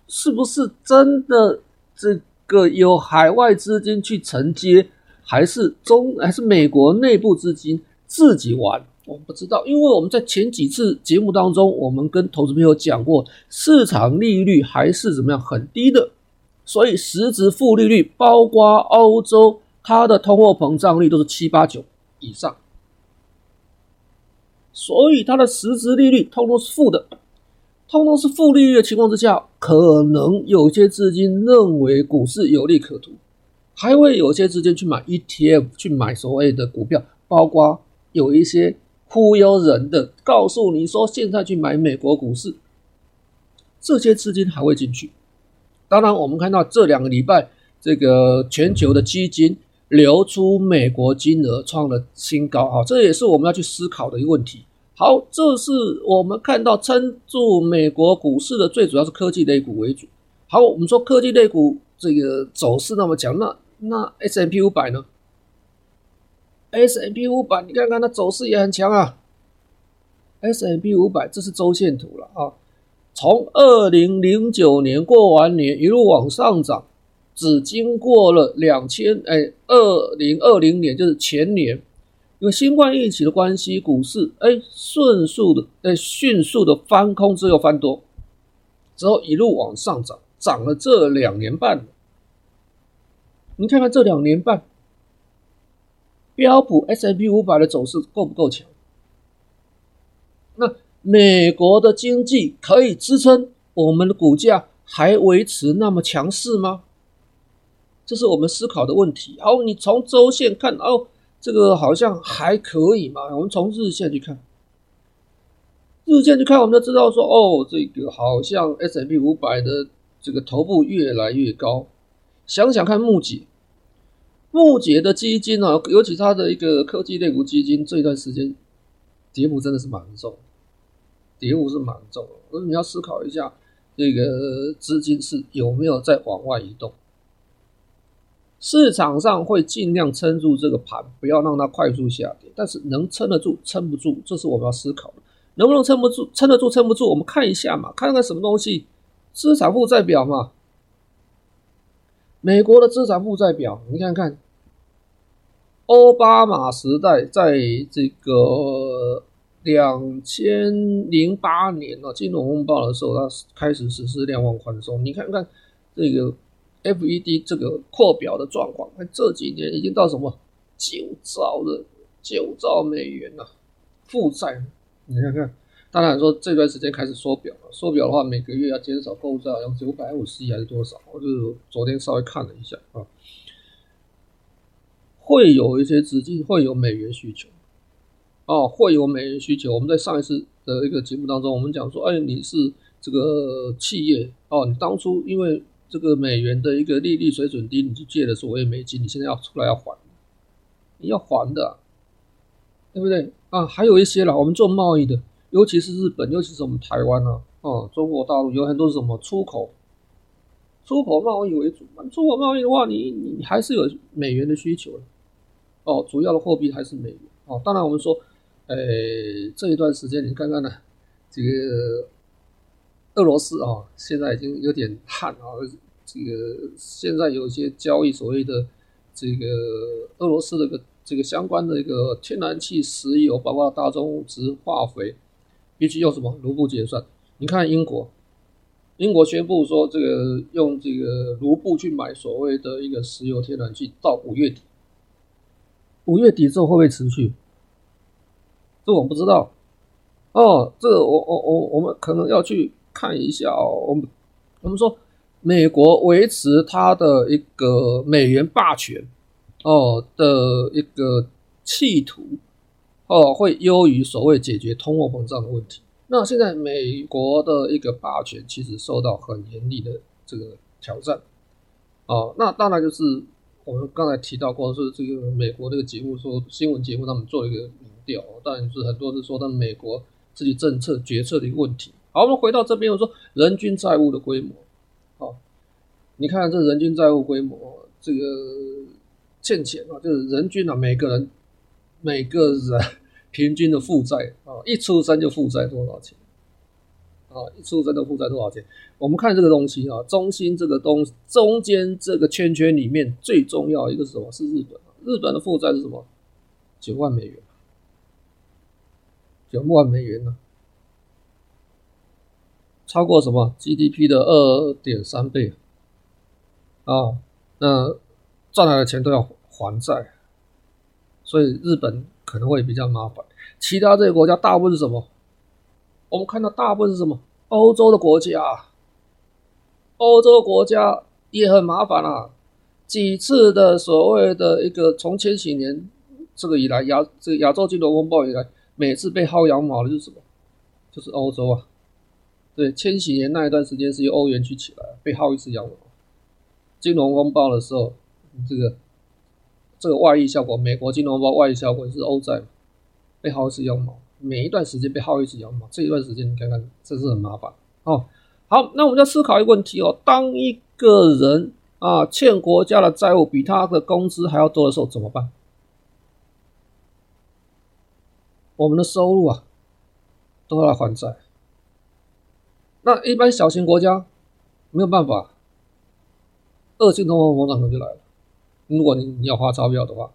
是不是真的这？个有海外资金去承接，还是中还是美国内部资金自己玩？我不知道，因为我们在前几次节目当中，我们跟投资朋友讲过，市场利率还是怎么样很低的，所以实质负利率，包括欧洲，它的通货膨胀率都是七八九以上，所以它的实质利率通通是负的。通通是负利率的情况之下，可能有些资金认为股市有利可图，还会有些资金去买 ETF，去买所谓的股票，包括有一些忽悠人的，告诉你说现在去买美国股市，这些资金还会进去。当然，我们看到这两个礼拜，这个全球的基金流出美国金额创了新高啊，这也是我们要去思考的一个问题。好，这是我们看到撑住美国股市的最主要是科技类股为主。好，我们说科技类股这个走势那么强，那那 S&P 五百呢？S&P 五百，你看看它走势也很强啊。S&P 五百，这是周线图了啊，从二零零九年过完年一路往上涨，只经过了两千哎，二零二零年就是前年。因为新冠疫情的关系，股市哎迅速的哎迅速的翻空之后翻多，之后一路往上涨，涨了这两年半。你看看这两年半，标普 S&P 五百的走势够不够强？美国的经济可以支撑我们的股价还维持那么强势吗？这是我们思考的问题。好，你从周线看哦。这个好像还可以嘛？我们从日线去看，日线去看，我们就知道说，哦，这个好像 S&P 五百的这个头部越来越高。想想看，木姐，木姐的基金、啊，尤其它的一个科技类股基金，这段时间跌幅真的是蛮重，跌幅是蛮重。所以你要思考一下，这个资金是有没有在往外移动。市场上会尽量撑住这个盘，不要让它快速下跌。但是能撑得住，撑不住，这是我们要思考的。能不能撑不住？撑得住，撑不住，我们看一下嘛，看看什么东西，资产负债表嘛。美国的资产负债表，你看看，奥巴马时代在这个两千零八年啊金融风暴的时候，它开始实施量化宽松。你看看这个 FED 这个扩表的状况，看这几年已经到什么九兆的九兆美元了，负债，你看看。当然说这段时间开始缩表了，缩表的话每个月要减少购债，要九百五十亿还是多少？我就是昨天稍微看了一下啊，会有一些资金会有美元需求，哦，会有美元需求。我们在上一次的一个节目当中，我们讲说，哎，你是这个企业哦，你当初因为这个美元的一个利率水准低，你去借了所谓美金，你现在要出来要还，你要还的，对不对啊？还有一些啦，我们做贸易的。尤其是日本，尤其是我们台湾啊，哦、中国大陆有很多是什么出口，出口贸易为主嘛。出口贸易的话，你你还是有美元的需求的，哦，主要的货币还是美元。哦，当然我们说，呃、这一段时间你看看呢，这个俄罗斯啊，现在已经有点旱啊，这个现在有一些交易所谓的这个俄罗斯这个这个相关的一个天然气、石油，包括大宗物资、化肥。必须用什么卢布结算？你看英国，英国宣布说这个用这个卢布去买所谓的一个石油天然气，到五月底。五月底之后会不会持续？这我不知道。哦，这我我我我们可能要去看一下哦。我们我们说美国维持它的一个美元霸权哦的一个企图。哦，会优于所谓解决通货膨胀的问题。那现在美国的一个霸权其实受到很严厉的这个挑战。哦，那当然就是我们刚才提到过，是这个美国这个节目说新闻节目他们做一个掉，但，是很多是说他们美国自己政策决策的一个问题。好，我们回到这边，我说人均债务的规模。好，你看这人均债务规模，这个欠钱啊，就是人均啊，每个人每个人。平均的负债啊，一出生就负债多少钱？啊，一出生就负债多少钱？我们看这个东西啊，中心这个东中间这个圈圈里面最重要一个是什么？是日本。日本的负债是什么？九万美元，九万美元呢，超过什么 GDP 的二点三倍啊？那赚来的钱都要还债，所以日本。可能会比较麻烦。其他这些国家大部分是什么？我们看到大部分是什么？欧洲的国家啊，欧洲国家也很麻烦啊。几次的所谓的一个从千禧年这个以来亚这个亚洲金融风暴以来，每次被薅羊毛的就是什么？就是欧洲啊。对，千禧年那一段时间是由欧元区起来，被薅一次羊毛。金融风暴的时候，这个。这个外溢效果，美国金融风暴外溢效果是欧债被薅一次羊毛，每一段时间被薅一次羊毛，这一段时间你看看，这是很麻烦哦。好，那我们要思考一个问题哦，当一个人啊欠国家的债务比他的工资还要多的时候怎么办？我们的收入啊都要来还债，那一般小型国家没有办法，恶性通货膨胀就来了。如果你你要花钞票的话，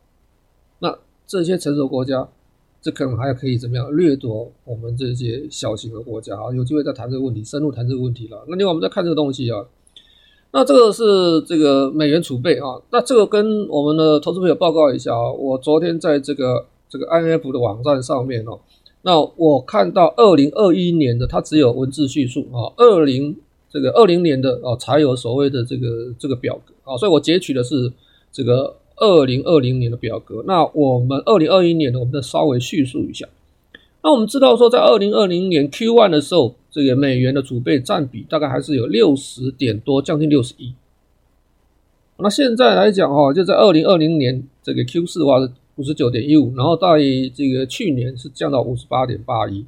那这些成熟国家，这可能还可以怎么样掠夺我们这些小型的国家啊？有机会再谈这个问题，深入谈这个问题了。那另外我们再看这个东西啊，那这个是这个美元储备啊，那这个跟我们的投资朋友报告一下啊，我昨天在这个这个 IMF 的网站上面哦，那我看到二零二一年的它只有文字叙述啊，二零这个二零年的哦才有所谓的这个这个表格啊，所以我截取的是。这个二零二零年的表格，那我们二零二一年呢，我们再稍微叙述一下。那我们知道说，在二零二零年 Q one 的时候，这个美元的储备占比大概还是有六十点多，将近六十一。那现在来讲哈，就在二零二零年这个 Q 四的话五十九点一五，然后在这个去年是降到五十八点八一。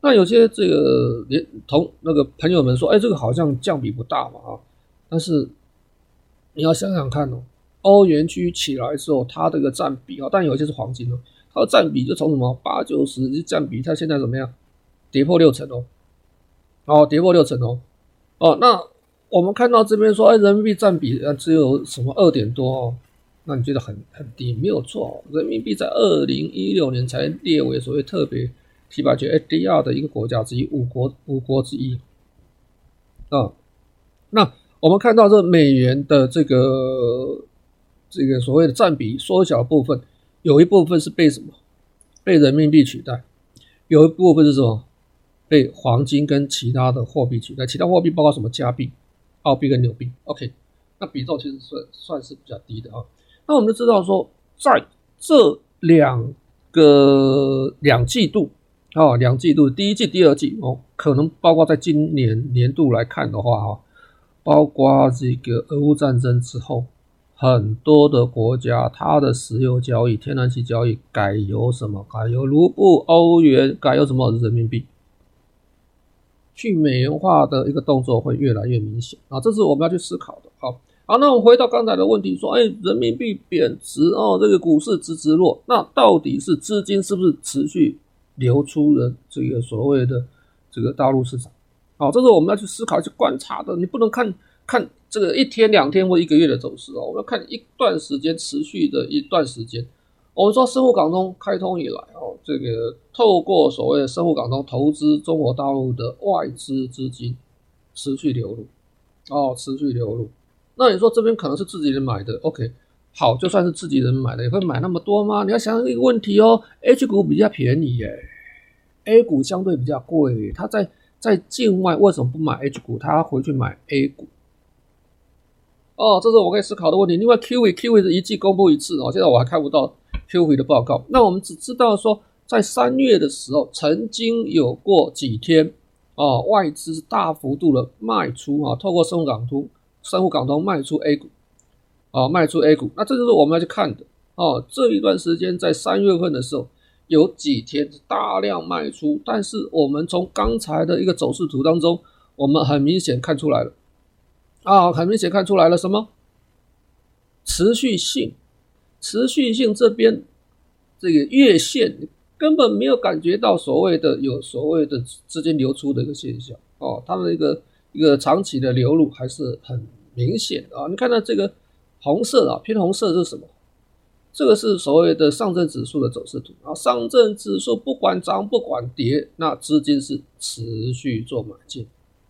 那有些这个连同那个朋友们说，哎，这个好像降比不大嘛啊，但是你要想想看哦。欧元区起来之后，它这个占比啊，但有一些是黄金哦，它的占比就从什么八九十占比，它现在怎么样？跌破六成哦，哦，跌破六成哦，哦，那我们看到这边说，哎，人民币占比呃只有什么二点多哦，那你觉得很很低？没有错，人民币在二零一六年才列为所谓特别提拔区 SDR 的一个国家之一，五国五国之一啊。那我们看到这美元的这个这个所谓的占比缩小部分，有一部分是被什么？被人民币取代，有一部分是什么？被黄金跟其他的货币取代。其他货币包括什么？加币、澳币跟纽币。OK，那比重其实算算是比较低的啊。那我们就知道说，在这两个两季度啊，两季度第一季、第二季哦，可能包括在今年年度来看的话啊，包括这个俄乌战争之后。很多的国家，它的石油交易、天然气交易改由什么？改由卢布、欧元，改由什么？人民币。去美元化的一个动作会越来越明显啊！这是我们要去思考的。好，好，那我们回到刚才的问题，说，哎，人民币贬值哦，这个股市直直落，那到底是资金是不是持续流出了这个所谓的这个大陆市场？好，这是我们要去思考、去观察的。你不能看。看这个一天两天或一个月的走势哦，我们要看一段时间持续的一段时间。我们说深沪港通开通以来哦，这个透过所谓的深沪港通投资中国大陆的外资资金持续流入哦，持续流入。那你说这边可能是自己人买的，OK，好，就算是自己人买的，也会买那么多吗？你要想一个问题哦，H 股比较便宜耶，A 股相对比较贵，他在在境外为什么不买 H 股？他回去买 A 股？哦，这是我可以思考的问题。另外，QE QE 是一季公布一次哦，现在我还看不到 QE 的报告。那我们只知道说，在三月的时候，曾经有过几天哦，外资大幅度的卖出啊，透过深港通、深沪港通卖出 A 股，啊，卖出 A 股。那这就是我们要去看的哦。这一段时间在三月份的时候，有几天大量卖出，但是我们从刚才的一个走势图当中，我们很明显看出来了。啊，很明显看出来了，什么持续性？持续性这边这个月线根本没有感觉到所谓的有所谓的资金流出的一个现象哦，它的一个一个长期的流入还是很明显的啊。你看到这个红色啊，偏红色是什么？这个是所谓的上证指数的走势图啊。上证指数不管涨不管跌，那资金是持续做买进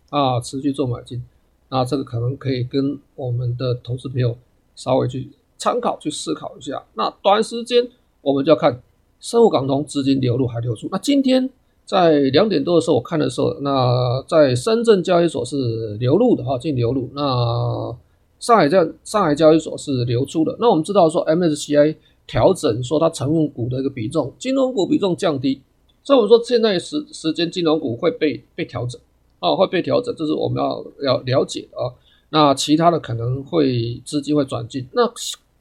啊，持续做买进。那这个可能可以跟我们的投资朋友稍微去参考、去思考一下。那短时间我们就要看深沪港通资金流入还流出。那今天在两点多的时候，我看的时候，那在深圳交易所是流入的哈，净流入。那上海在上海交易所是流出的。那我们知道说 MSCI 调整说它成分股的一个比重，金融股比重降低，所以我们说现在时时间金融股会被被调整。啊，会被调整，这是我们要要了解的啊。那其他的可能会资金会转进，那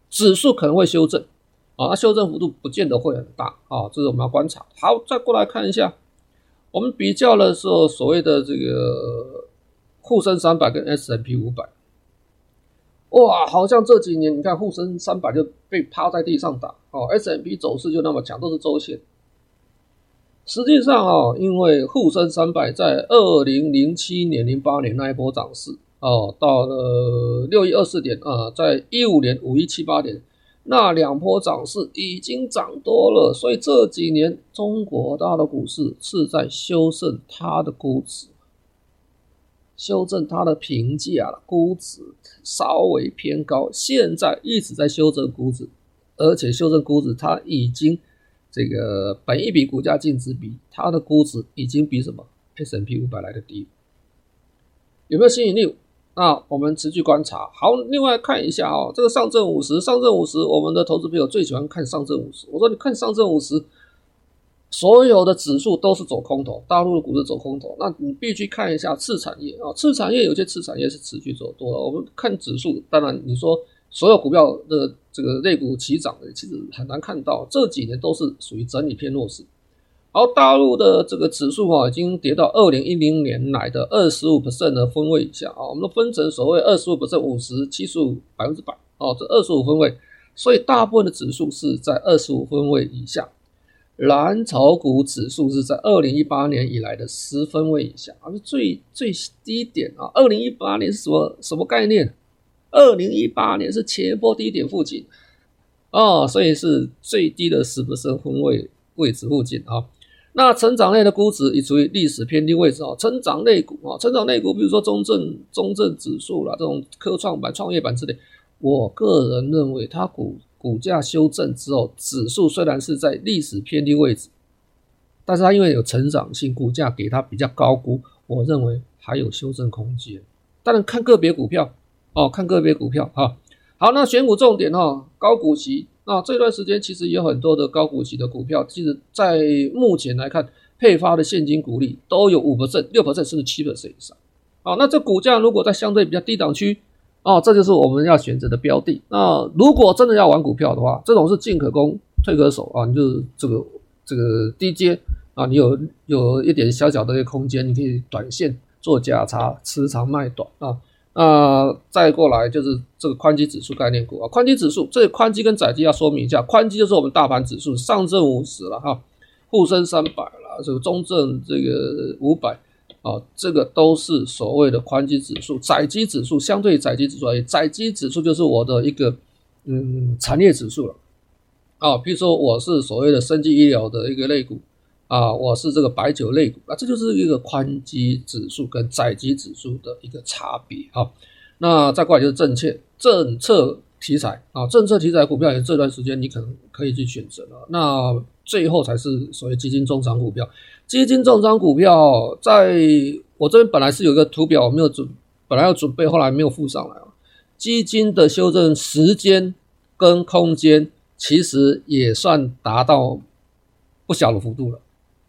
指数可能会修正啊，那修正幅度不见得会很大啊，这是我们要观察。好，再过来看一下，我们比较的时候，所谓的这个沪深三百跟 S M P 五百，哇，好像这几年你看沪深三百就被趴在地上打哦 S M P 走势就那么强，都是周线。实际上啊，因为沪深三百在二零零七年、零八年那一波涨势哦，到了六一二四点啊，在一五年五一七八点那两波涨势已经涨多了，所以这几年中国大陆股市是在修正它的估值，修正它的评价了，估值稍微偏高，现在一直在修正估值，而且修正估值它已经。这个本一笔股价净值比，它的估值已经比什么 S&P 五百来的低，有没有吸引力？那我们持续观察。好，另外看一下啊、哦，这个上证五十，上证五十，我们的投资朋友最喜欢看上证五十。我说你看上证五十，所有的指数都是走空头，大陆的股市走空头，那你必须看一下次产业啊，次产业有些次产业是持续走多的。我们看指数，当然你说。所有股票的这个类股齐涨的，其实很难看到。这几年都是属于整理偏弱势。而大陆的这个指数啊，已经跌到二零一零年来的二十五 percent 的分位以下啊。我们都分成所谓二十五 percent、五十、七十五、百分之百哦，这二十五分位。所以大部分的指数是在二十五分位以下。蓝筹股指数是在二零一八年以来的十分位以下，啊，最最低点啊。二零一八年是什么什么概念？二零一八年是前波低点附近，哦，所以是最低的十%分位位置附近啊。那成长类的估值已处于历史偏低位置啊。成长类股啊，成长类股，比如说中证中证指数啦，这种科创板、创业板之类，我个人认为它股。股价修正之后，指数虽然是在历史偏低位置，但是它因为有成长性，股价给它比较高估，我认为还有修正空间。当然看个别股票哦，看个别股票哈。好，那选股重点哈，高股息。那这段时间其实有很多的高股息的股票，其实在目前来看，配发的现金股利都有五%、六%甚至七%以上。好，那这股价如果在相对比较低档区。啊，这就是我们要选择的标的。那如果真的要玩股票的话，这种是进可攻，退可守啊。你就这个这个低阶啊，你有有一点小小的一个空间，你可以短线做价差，持长卖短啊。那再过来就是这个宽基指数概念股啊，宽基指数，这个宽基跟窄基要说明一下，宽基就是我们大盘指数，上证五十了哈，沪深三百了，这个中证这个五百。啊，这个都是所谓的宽基指数，窄基指数相对窄基指数而言，窄基指数就是我的一个嗯产业指数了。啊，比如说我是所谓的生技医疗的一个类股，啊，我是这个白酒类股，啊，这就是一个宽基指数跟窄基指数的一个差别。哈，那再过来就是政策政策题材啊，政策题材股票也这段时间你可能可以去选择了。那最后才是所谓基金重仓股票。基金重仓股票，在我这边本来是有一个图表，没有准，本来要准备，后来没有附上来啊。基金的修正时间跟空间，其实也算达到不小的幅度了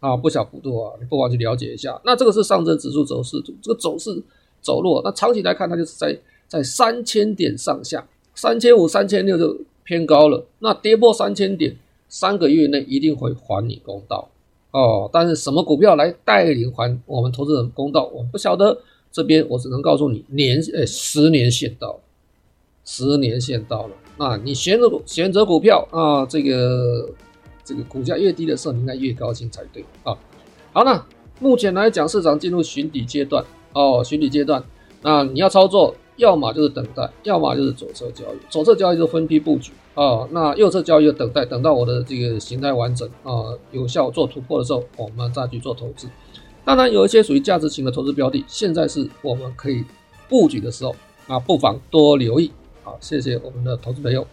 啊，不小幅度啊，你不妨去了解一下。那这个是上证指数走势图，这个走势走弱，那长期来看，它就是在在三千点上下，三千五、三千六就偏高了。那跌破三千点，三个月内一定会还你公道。哦，但是什么股票来带领还我们投资人公道，我们不晓得。这边我只能告诉你，年诶、十年线到了，十年线到了。那你选择选择股票啊，这个这个股价越低的时候，你应该越高兴才对啊。好，那目前来讲，市场进入寻底阶段哦，寻底阶段。那你要操作，要么就是等待，要么就是左侧交易。左侧交易就分批布局。啊，那右侧交易就等待，等到我的这个形态完整啊，有效做突破的时候，我们再去做投资。当然，有一些属于价值型的投资标的，现在是我们可以布局的时候啊，不妨多留意。好，谢谢我们的投资朋友。